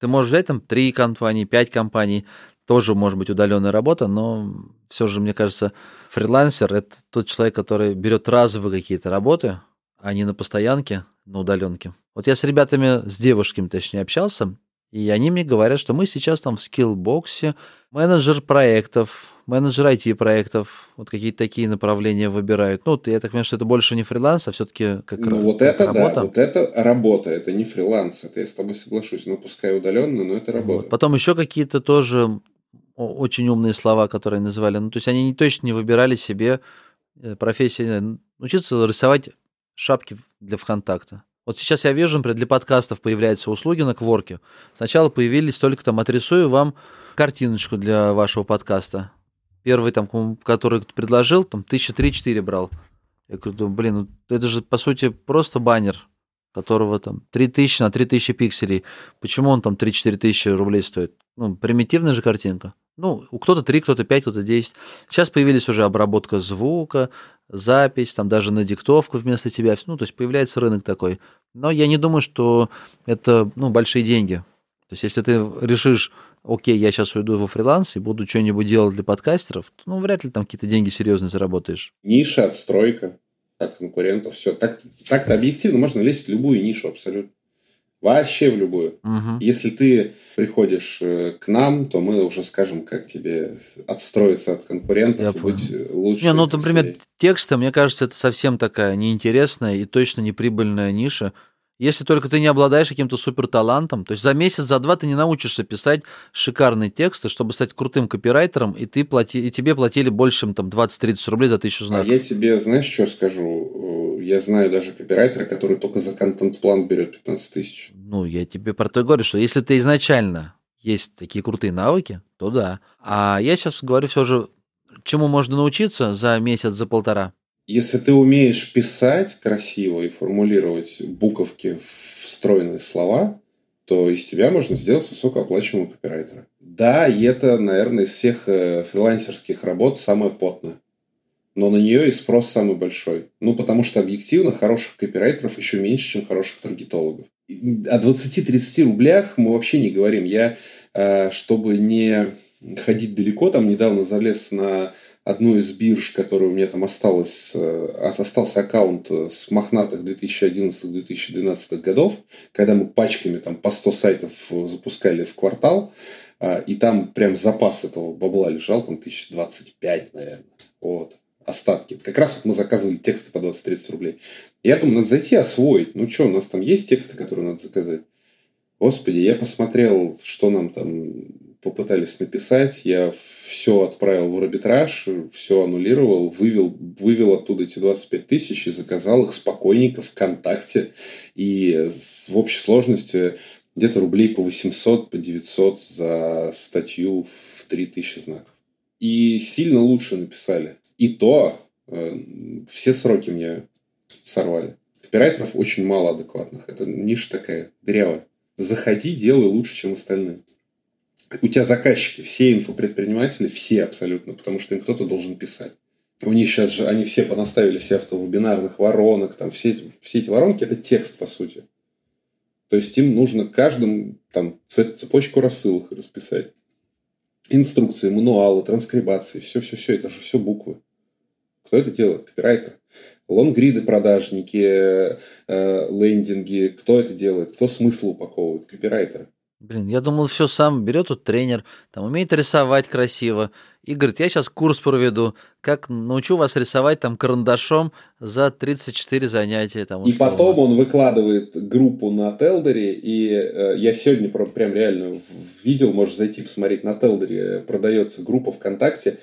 Ты можешь взять там три компании, пять компаний, тоже может быть удаленная работа, но все же, мне кажется, фрилансер это тот человек, который берет разовые какие-то работы, а не на постоянке, на удаленке. Вот я с ребятами, с девушками, точнее, общался, и они мне говорят, что мы сейчас там в скиллбоксе, менеджер проектов, менеджер IT-проектов, вот какие-то такие направления выбирают. Ну, я так понимаю, что это больше не фриланс, а все-таки как, Ну, вот как это работа. да, вот это работа, это не фриланс, это я с тобой соглашусь, но пускай удаленно, но это работа. Вот. Потом еще какие-то тоже очень умные слова, которые называли. Ну, то есть они не, точно не выбирали себе э, профессии. Учиться рисовать шапки для ВКонтакта. Вот сейчас я вижу, например, для подкастов появляются услуги на Кворке. Сначала появились только там отрисую вам картиночку для вашего подкаста. Первый там, который предложил, там тысяча три-четыре брал. Я говорю, блин, ну это же по сути просто баннер, которого там 3000 на 3000 пикселей. Почему он там 3-4 тысячи рублей стоит? Ну, примитивная же картинка. Ну, у кто-то 3, кто-то 5, кто-то 10. Сейчас появились уже обработка звука, запись, там даже на диктовку вместо тебя. Ну, то есть появляется рынок такой. Но я не думаю, что это ну, большие деньги. То есть, если ты решишь, окей, я сейчас уйду во фриланс и буду что-нибудь делать для подкастеров, то, ну, вряд ли там какие-то деньги серьезно заработаешь. Ниша, отстройка от конкурентов, все. Так, так-то объективно можно лезть в любую нишу абсолютно. Вообще в любую. Мгм. Если ты приходишь э, к нам, то мы уже скажем, как тебе отстроиться от конкурентов Я и быть э, лучше. Не, ну, например, красивее. тексты, мне кажется, это совсем такая неинтересная и точно неприбыльная ниша. Если только ты не обладаешь каким-то суперталантом, то есть за месяц, за два ты не научишься писать шикарные тексты, чтобы стать крутым копирайтером, и, ты плати, и тебе платили больше, там 20-30 рублей за тысячу А знаков. я тебе, знаешь, что скажу? Я знаю даже копирайтера, который только за контент-план берет 15 тысяч. Ну, я тебе про то и говорю, что если ты изначально есть такие крутые навыки, то да. А я сейчас говорю все же, чему можно научиться за месяц, за полтора. Если ты умеешь писать красиво и формулировать буковки в встроенные слова, то из тебя можно сделать высокооплачиваемого копирайтера. Да, и это, наверное, из всех э, фрилансерских работ самая потная. Но на нее и спрос самый большой. Ну, потому что объективно хороших копирайтеров еще меньше, чем хороших таргетологов. О 20-30 рублях мы вообще не говорим. Я, э, чтобы не ходить далеко, там недавно залез на одну из бирж, которая у меня там осталась, э, остался аккаунт э, с мохнатых 2011-2012 годов, когда мы пачками там по 100 сайтов запускали в квартал, и там прям запас этого бабла лежал, там 1025, наверное. Вот. Остатки. Как раз вот мы заказывали тексты по 20-30 рублей. Я думаю, надо зайти освоить. Ну что, у нас там есть тексты, которые надо заказать? Господи, я посмотрел, что нам там попытались написать. Я все отправил в арбитраж, все аннулировал, вывел, вывел оттуда эти 25 тысяч и заказал их спокойненько ВКонтакте. И в общей сложности где-то рублей по 800, по 900 за статью в 3000 знаков. И сильно лучше написали. И то э, все сроки мне сорвали. Копирайтеров очень мало адекватных. Это ниша такая дырявая. Заходи, делай лучше, чем остальные. У тебя заказчики, все инфопредприниматели, все абсолютно, потому что им кто-то должен писать. У них сейчас же, они все понаставили все автовебинарных воронок, там все, эти- все эти воронки – это текст, по сути. То есть им нужно каждым там цеп- цепочку рассылок расписать. Инструкции, мануалы, транскрибации, все-все-все, это же все буквы. Кто это делает? Копирайтер. Лонгриды продажники, э, лендинги. Кто это делает? Кто смысл упаковывает? Копирайтеры. Блин, я думал, все сам берет тут тренер, там умеет рисовать красиво. И говорит, я сейчас курс проведу, как научу вас рисовать там карандашом за 34 занятия. Там, И условно. потом он выкладывает группу на Телдере, и э, я сегодня про- прям реально видел, можешь зайти посмотреть, на Телдере э, продается группа ВКонтакте,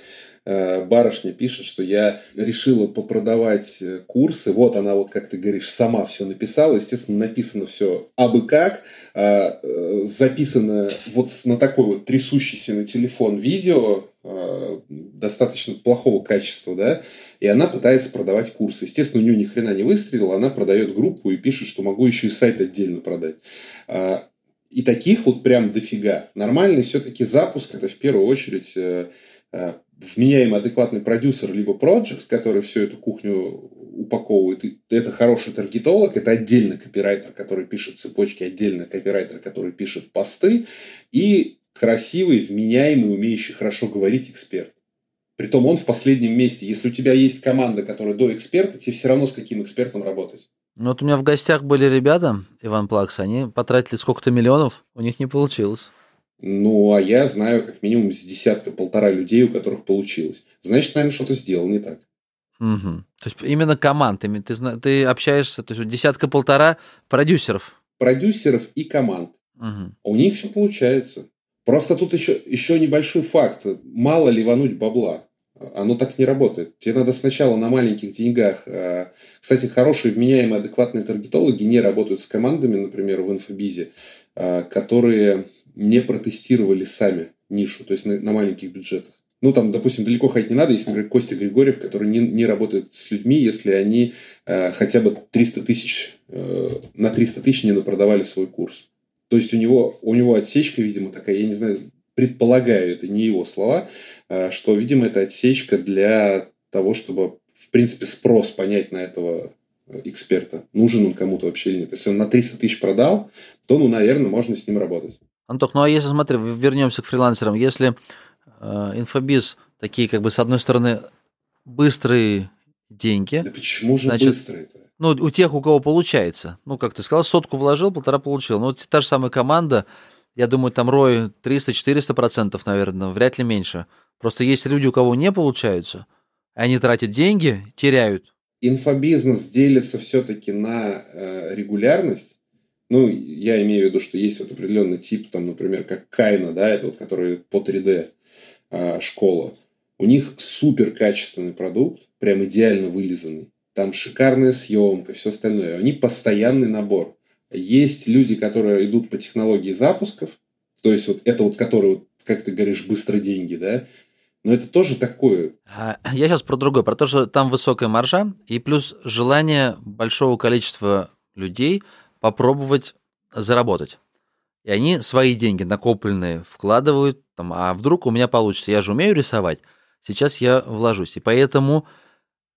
барышня пишет, что я решила попродавать э, курсы, вот она вот, как ты говоришь, сама все написала, естественно, написано все абы как, а, э, записано вот на такой вот трясущийся на телефон видео, э, достаточно плохого качества, да, и она пытается продавать курсы. Естественно, у нее ни хрена не выстрелила, она продает группу и пишет, что могу еще и сайт отдельно продать. А, И таких вот прям дофига. Нормальный все-таки запуск это в первую очередь э, э, вменяемый адекватный продюсер либо проект, который всю эту кухню упаковывает. Это хороший таргетолог, это отдельно копирайтер, который пишет цепочки, отдельно копирайтер, который пишет посты, и красивый, вменяемый, умеющий хорошо говорить эксперт. Притом он в последнем месте. Если у тебя есть команда, которая до эксперта, тебе все равно с каким экспертом работать. Ну, вот у меня в гостях были ребята, Иван Плакс, они потратили сколько-то миллионов, у них не получилось. Ну, а я знаю как минимум с десятка-полтора людей, у которых получилось. Значит, наверное, что-то сделал не так. Мгм. То есть именно командами. Ты, зна- ты общаешься, то есть десятка-полтора продюсеров. Продюсеров и команд. А у них все получается. Просто тут еще, еще небольшой факт. Мало ливануть бабла. Оно так не работает. Тебе надо сначала на маленьких деньгах. э, Кстати, хорошие, вменяемые, адекватные таргетологи не работают с командами, например, в инфобизе, э, которые не протестировали сами нишу, то есть на, на маленьких бюджетах. Ну, там, допустим, далеко ходить не надо, если, например, Костя Григорьев, который не, не работает с людьми, если они э, хотя бы 300 тысяч, э, на 300 тысяч не напродавали свой курс. То есть у него, у него отсечка, видимо, такая, я не знаю, предполагаю, это не его слова, э, что, видимо, это отсечка для того, чтобы, в принципе, спрос понять на этого э, эксперта, нужен он кому-то вообще или нет. Если он на 300 тысяч продал, то, ну, наверное, можно с ним работать. Антох, ну а если, смотри, вернемся к фрилансерам, если э, инфобиз такие, как бы, с одной стороны, быстрые деньги. Да почему же значит, быстрые-то? Ну, у тех, у кого получается. Ну, как ты сказал, сотку вложил, полтора получил. Ну, вот та же самая команда, я думаю, там рой 300-400 процентов, наверное, вряд ли меньше. Просто есть люди, у кого не получается, они тратят деньги, теряют. Инфобизнес делится все-таки на э, регулярность. Ну, я имею в виду, что есть вот определенный тип, там, например, как Кайна, да, это вот который по 3D э, школа. У них супер качественный продукт, прям идеально вылизанный. Там шикарная съемка, все остальное. Они постоянный набор. Есть люди, которые идут по технологии запусков, то есть вот это вот, которые, как ты говоришь, быстро деньги, да, но это тоже такое. А, я сейчас про другое, про то, что там высокая маржа и плюс желание большого количества людей попробовать заработать. И они свои деньги накопленные вкладывают, там, а вдруг у меня получится, я же умею рисовать, сейчас я вложусь. И поэтому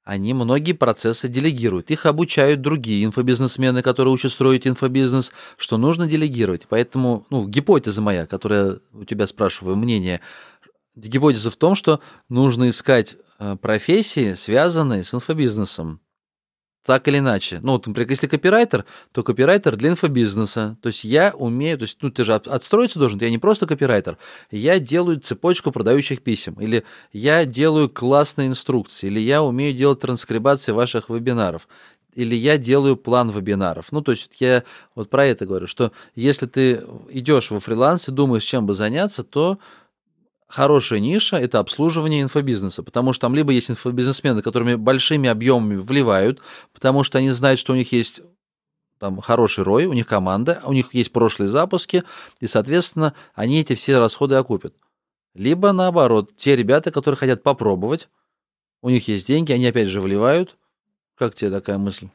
они многие процессы делегируют. Их обучают другие инфобизнесмены, которые учат строить инфобизнес, что нужно делегировать. Поэтому, ну, гипотеза моя, которая у тебя спрашиваю, мнение, гипотеза в том, что нужно искать э, профессии, связанные с инфобизнесом так или иначе. Ну, вот, например, если копирайтер, то копирайтер для инфобизнеса. То есть я умею, то есть, ну, ты же отстроиться должен, я не просто копирайтер, я делаю цепочку продающих писем, или я делаю классные инструкции, или я умею делать транскрибации ваших вебинаров или я делаю план вебинаров. Ну, то есть я вот про это говорю, что если ты идешь во фриланс и думаешь, чем бы заняться, то хорошая ниша – это обслуживание инфобизнеса, потому что там либо есть инфобизнесмены, которыми большими объемами вливают, потому что они знают, что у них есть там хороший рой, у них команда, у них есть прошлые запуски, и, соответственно, они эти все расходы окупят. Либо наоборот, те ребята, которые хотят попробовать, у них есть деньги, они опять же вливают. Как тебе такая мысль?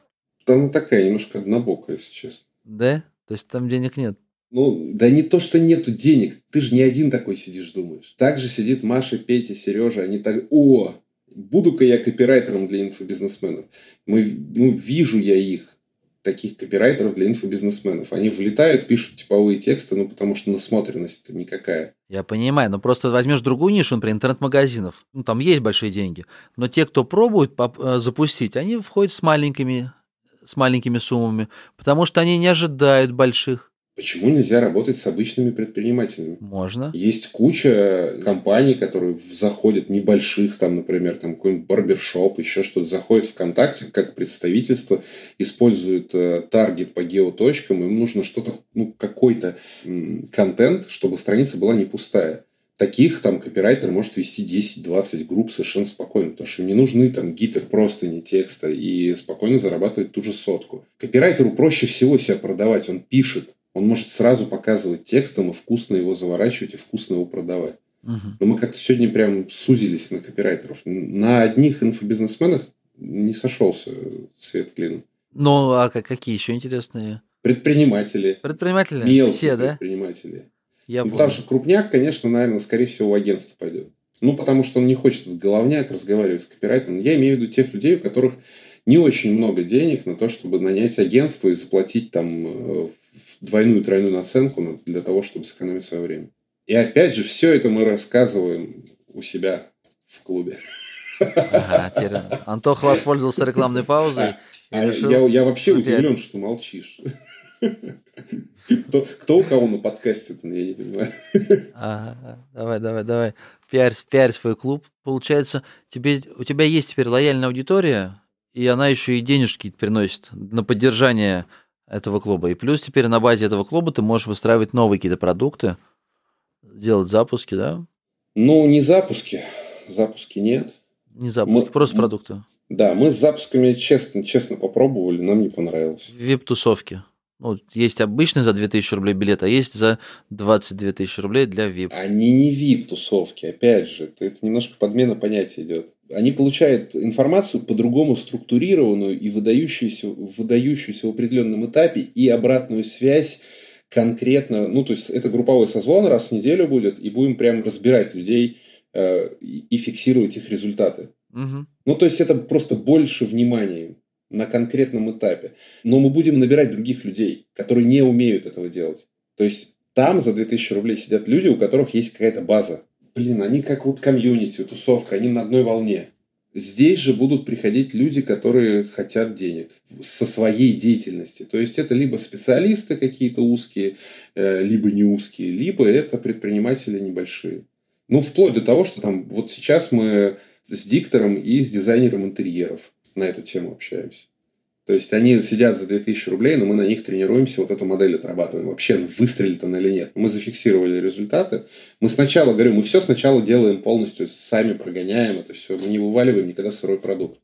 Да она такая немножко однобокая, если честно. Да? То есть там денег нет? Ну, да не то, что нету денег. Ты же не один такой сидишь, думаешь. Также сидит Маша, Петя, Сережа. Они так, о, буду-ка я копирайтером для инфобизнесменов. Мы, ну, вижу я их, таких копирайтеров для инфобизнесменов. Они влетают, пишут типовые тексты, ну, потому что насмотренность-то никакая. Я понимаю, но просто возьмешь другую нишу, например, интернет-магазинов. Ну, там есть большие деньги. Но те, кто пробует э, запустить, они входят с маленькими, с маленькими суммами, потому что они не ожидают больших. Почему нельзя работать с обычными предпринимателями? Можно. Есть куча компаний, которые заходят небольших, там, например, там какой-нибудь барбершоп, еще что-то, заходят ВКонтакте как представительство, используют э, таргет по геоточкам, им нужно что-то, ну, какой-то м, контент, чтобы страница была не пустая. Таких там копирайтер может вести 10-20 групп совершенно спокойно, потому что не нужны там гипер просто не текста и спокойно зарабатывать ту же сотку. Копирайтеру проще всего себя продавать, он пишет, он может сразу показывать текстом и вкусно его заворачивать, и вкусно его продавать. Угу. Но мы как-то сегодня прям сузились на копирайтеров. На одних инфобизнесменах не сошелся свет клином. Ну, а какие еще интересные? Предприниматели. Предприниматели? Мелкие Все, да? предприниматели. Я ну, потому что крупняк, конечно, наверное, скорее всего, в агентство пойдет. Ну, потому что он не хочет этот головняк разговаривать с копирайтером. Я имею в виду тех людей, у которых не очень много денег на то, чтобы нанять агентство и заплатить там э, двойную-тройную наценку для того, чтобы сэкономить свое время. И опять же, все это мы рассказываем у себя в клубе. Ага, теперь Антох воспользовался рекламной паузой. А, решил... я, я вообще опять. удивлен, что молчишь. Кто, кто у кого на подкасте, я не понимаю. Ага, давай, давай, давай. Пиарь, пиарь свой клуб. Получается, тебе, у тебя есть теперь лояльная аудитория, и она еще и денежки приносит на поддержание этого клуба. И плюс теперь на базе этого клуба ты можешь выстраивать новые какие-то продукты, делать запуски, да? Ну, не запуски. Запуски нет. Не запуски, мы, просто продукты. Да, мы с запусками честно, честно попробовали, нам не понравилось. Вип-тусовки. Ну, есть обычный за 2000 рублей билет, а есть за 22 тысячи рублей для VIP. Они не VIP-тусовки, опять же. Это немножко подмена понятия идет они получают информацию по-другому структурированную и выдающуюся, выдающуюся в определенном этапе и обратную связь конкретно, ну, то есть это групповой созвон раз в неделю будет, и будем прям разбирать людей э, и фиксировать их результаты. Угу. Ну, то есть это просто больше внимания на конкретном этапе. Но мы будем набирать других людей, которые не умеют этого делать. То есть Там за 2000 рублей сидят люди, у которых есть какая-то база. Блин, они как вот комьюнити, тусовка, они на одной волне. Здесь же будут приходить люди, которые хотят денег со своей деятельности. То есть это либо специалисты какие-то узкие, э, либо не узкие, либо это предприниматели небольшие. Ну, вплоть до того, что там вот сейчас мы с диктором и с дизайнером интерьеров на эту тему общаемся. То есть они сидят за 2000 рублей, но мы на них тренируемся, вот эту модель отрабатываем. Вообще, выстрелит она или нет. Мы зафиксировали результаты. Мы сначала, говорю, мы все сначала делаем полностью, сами прогоняем это все. Мы не вываливаем никогда сырой продукт.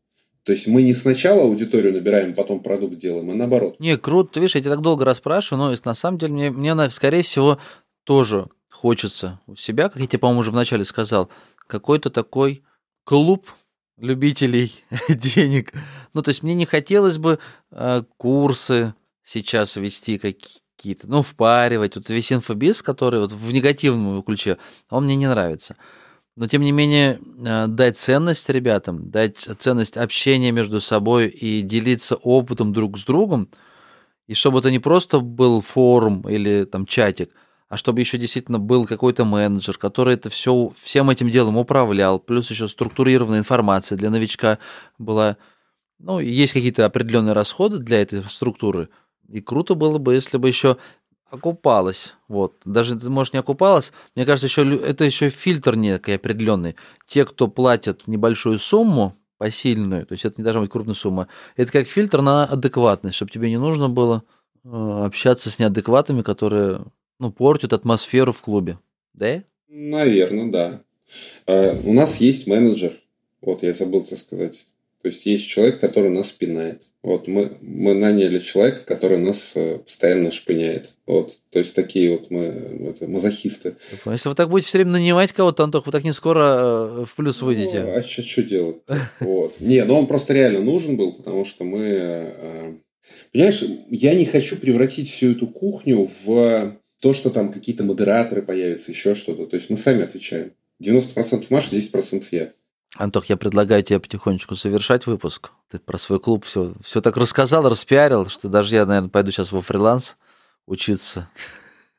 То есть мы не сначала аудиторию набираем, потом продукт делаем, а наоборот. Не, круто. Ты видишь, я тебя так долго расспрашиваю, но на самом деле мне, мне скорее всего, тоже хочется у себя, как я тебе, по-моему, уже вначале сказал, какой-то такой клуб любителей (laughs) денег. Ну, то есть мне не хотелось бы э, курсы сейчас вести какие-то, ну, впаривать. Вот весь инфобиз, который вот в негативном ключе, он мне не нравится. Но, тем не менее, э, дать ценность ребятам, дать ценность общения между собой и делиться опытом друг с другом, и чтобы это не просто был форум или там чатик – а чтобы еще действительно был какой-то менеджер, который это все, всем этим делом управлял, плюс еще структурированная информация для новичка была. Ну, есть какие-то определенные расходы для этой структуры, и круто было бы, если бы еще окупалось. Вот. Даже, может, не окупалось. Мне кажется, еще, это еще фильтр некий определенный. Те, кто платят небольшую сумму, посильную, то есть это не должна быть крупная сумма, это как фильтр на адекватность, чтобы тебе не нужно было э, общаться с неадекватами, которые ну, портят атмосферу в клубе, да? Наверное, да. А, у нас есть менеджер. Вот, я забыл тебе сказать. То есть есть человек, который нас пинает. Вот мы, мы наняли человека, который нас э, постоянно шпыняет. Вот. То есть такие вот мы это, мазохисты. Если вы так будете все время нанимать кого-то, Антох, вы так не скоро э, в плюс выйдете. Ну, а что делать? Вот. Не, ну он просто реально нужен был, потому что мы... Э, понимаешь, я не хочу превратить всю эту кухню в то, что там какие-то модераторы появятся, еще что-то. То есть мы сами отвечаем. 90% Маша, 10% я. Антох, я предлагаю тебе потихонечку завершать выпуск. Ты про свой клуб все, все так рассказал, распиарил, что даже я, наверное, пойду сейчас во фриланс учиться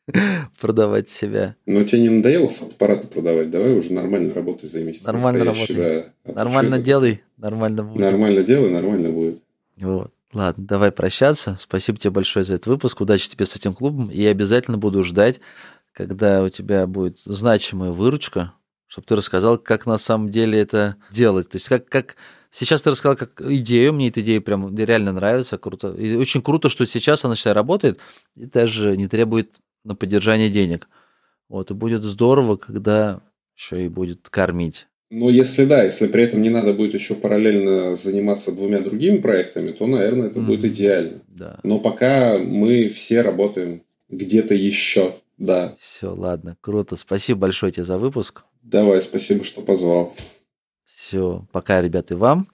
(laughs) продавать себя. Но тебе не надоело аппараты продавать? Давай уже нормально работай, займись. Нормально работай. Да, нормально делай, нормально будет. Нормально делай, нормально будет. Вот. Ладно, давай прощаться. Спасибо тебе большое за этот выпуск. Удачи тебе с этим клубом. И я обязательно буду ждать, когда у тебя будет значимая выручка, чтобы ты рассказал, как на самом деле это делать. То есть как, как сейчас ты рассказал как идею, мне эта идея прям реально нравится, круто. И очень круто, что сейчас она сейчас работает и даже не требует на поддержание денег. Вот, и будет здорово, когда еще и будет кормить. Ну, если да, если при этом не надо будет еще параллельно заниматься двумя другими проектами, то, наверное, это mm-hmm. будет идеально. Да. Но пока мы все работаем где-то еще, да. Все, ладно, круто. Спасибо большое тебе за выпуск. Давай, спасибо, что позвал. Все, пока, ребята, и вам.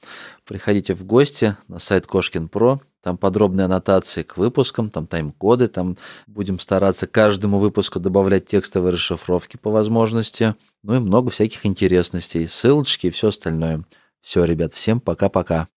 Приходите в гости на сайт Кошкин Про. Там подробные аннотации к выпускам, там тайм-коды, там будем стараться каждому выпуску добавлять текстовые расшифровки по возможности. Ну и много всяких интересностей, ссылочки и все остальное. Все, ребят, всем пока-пока.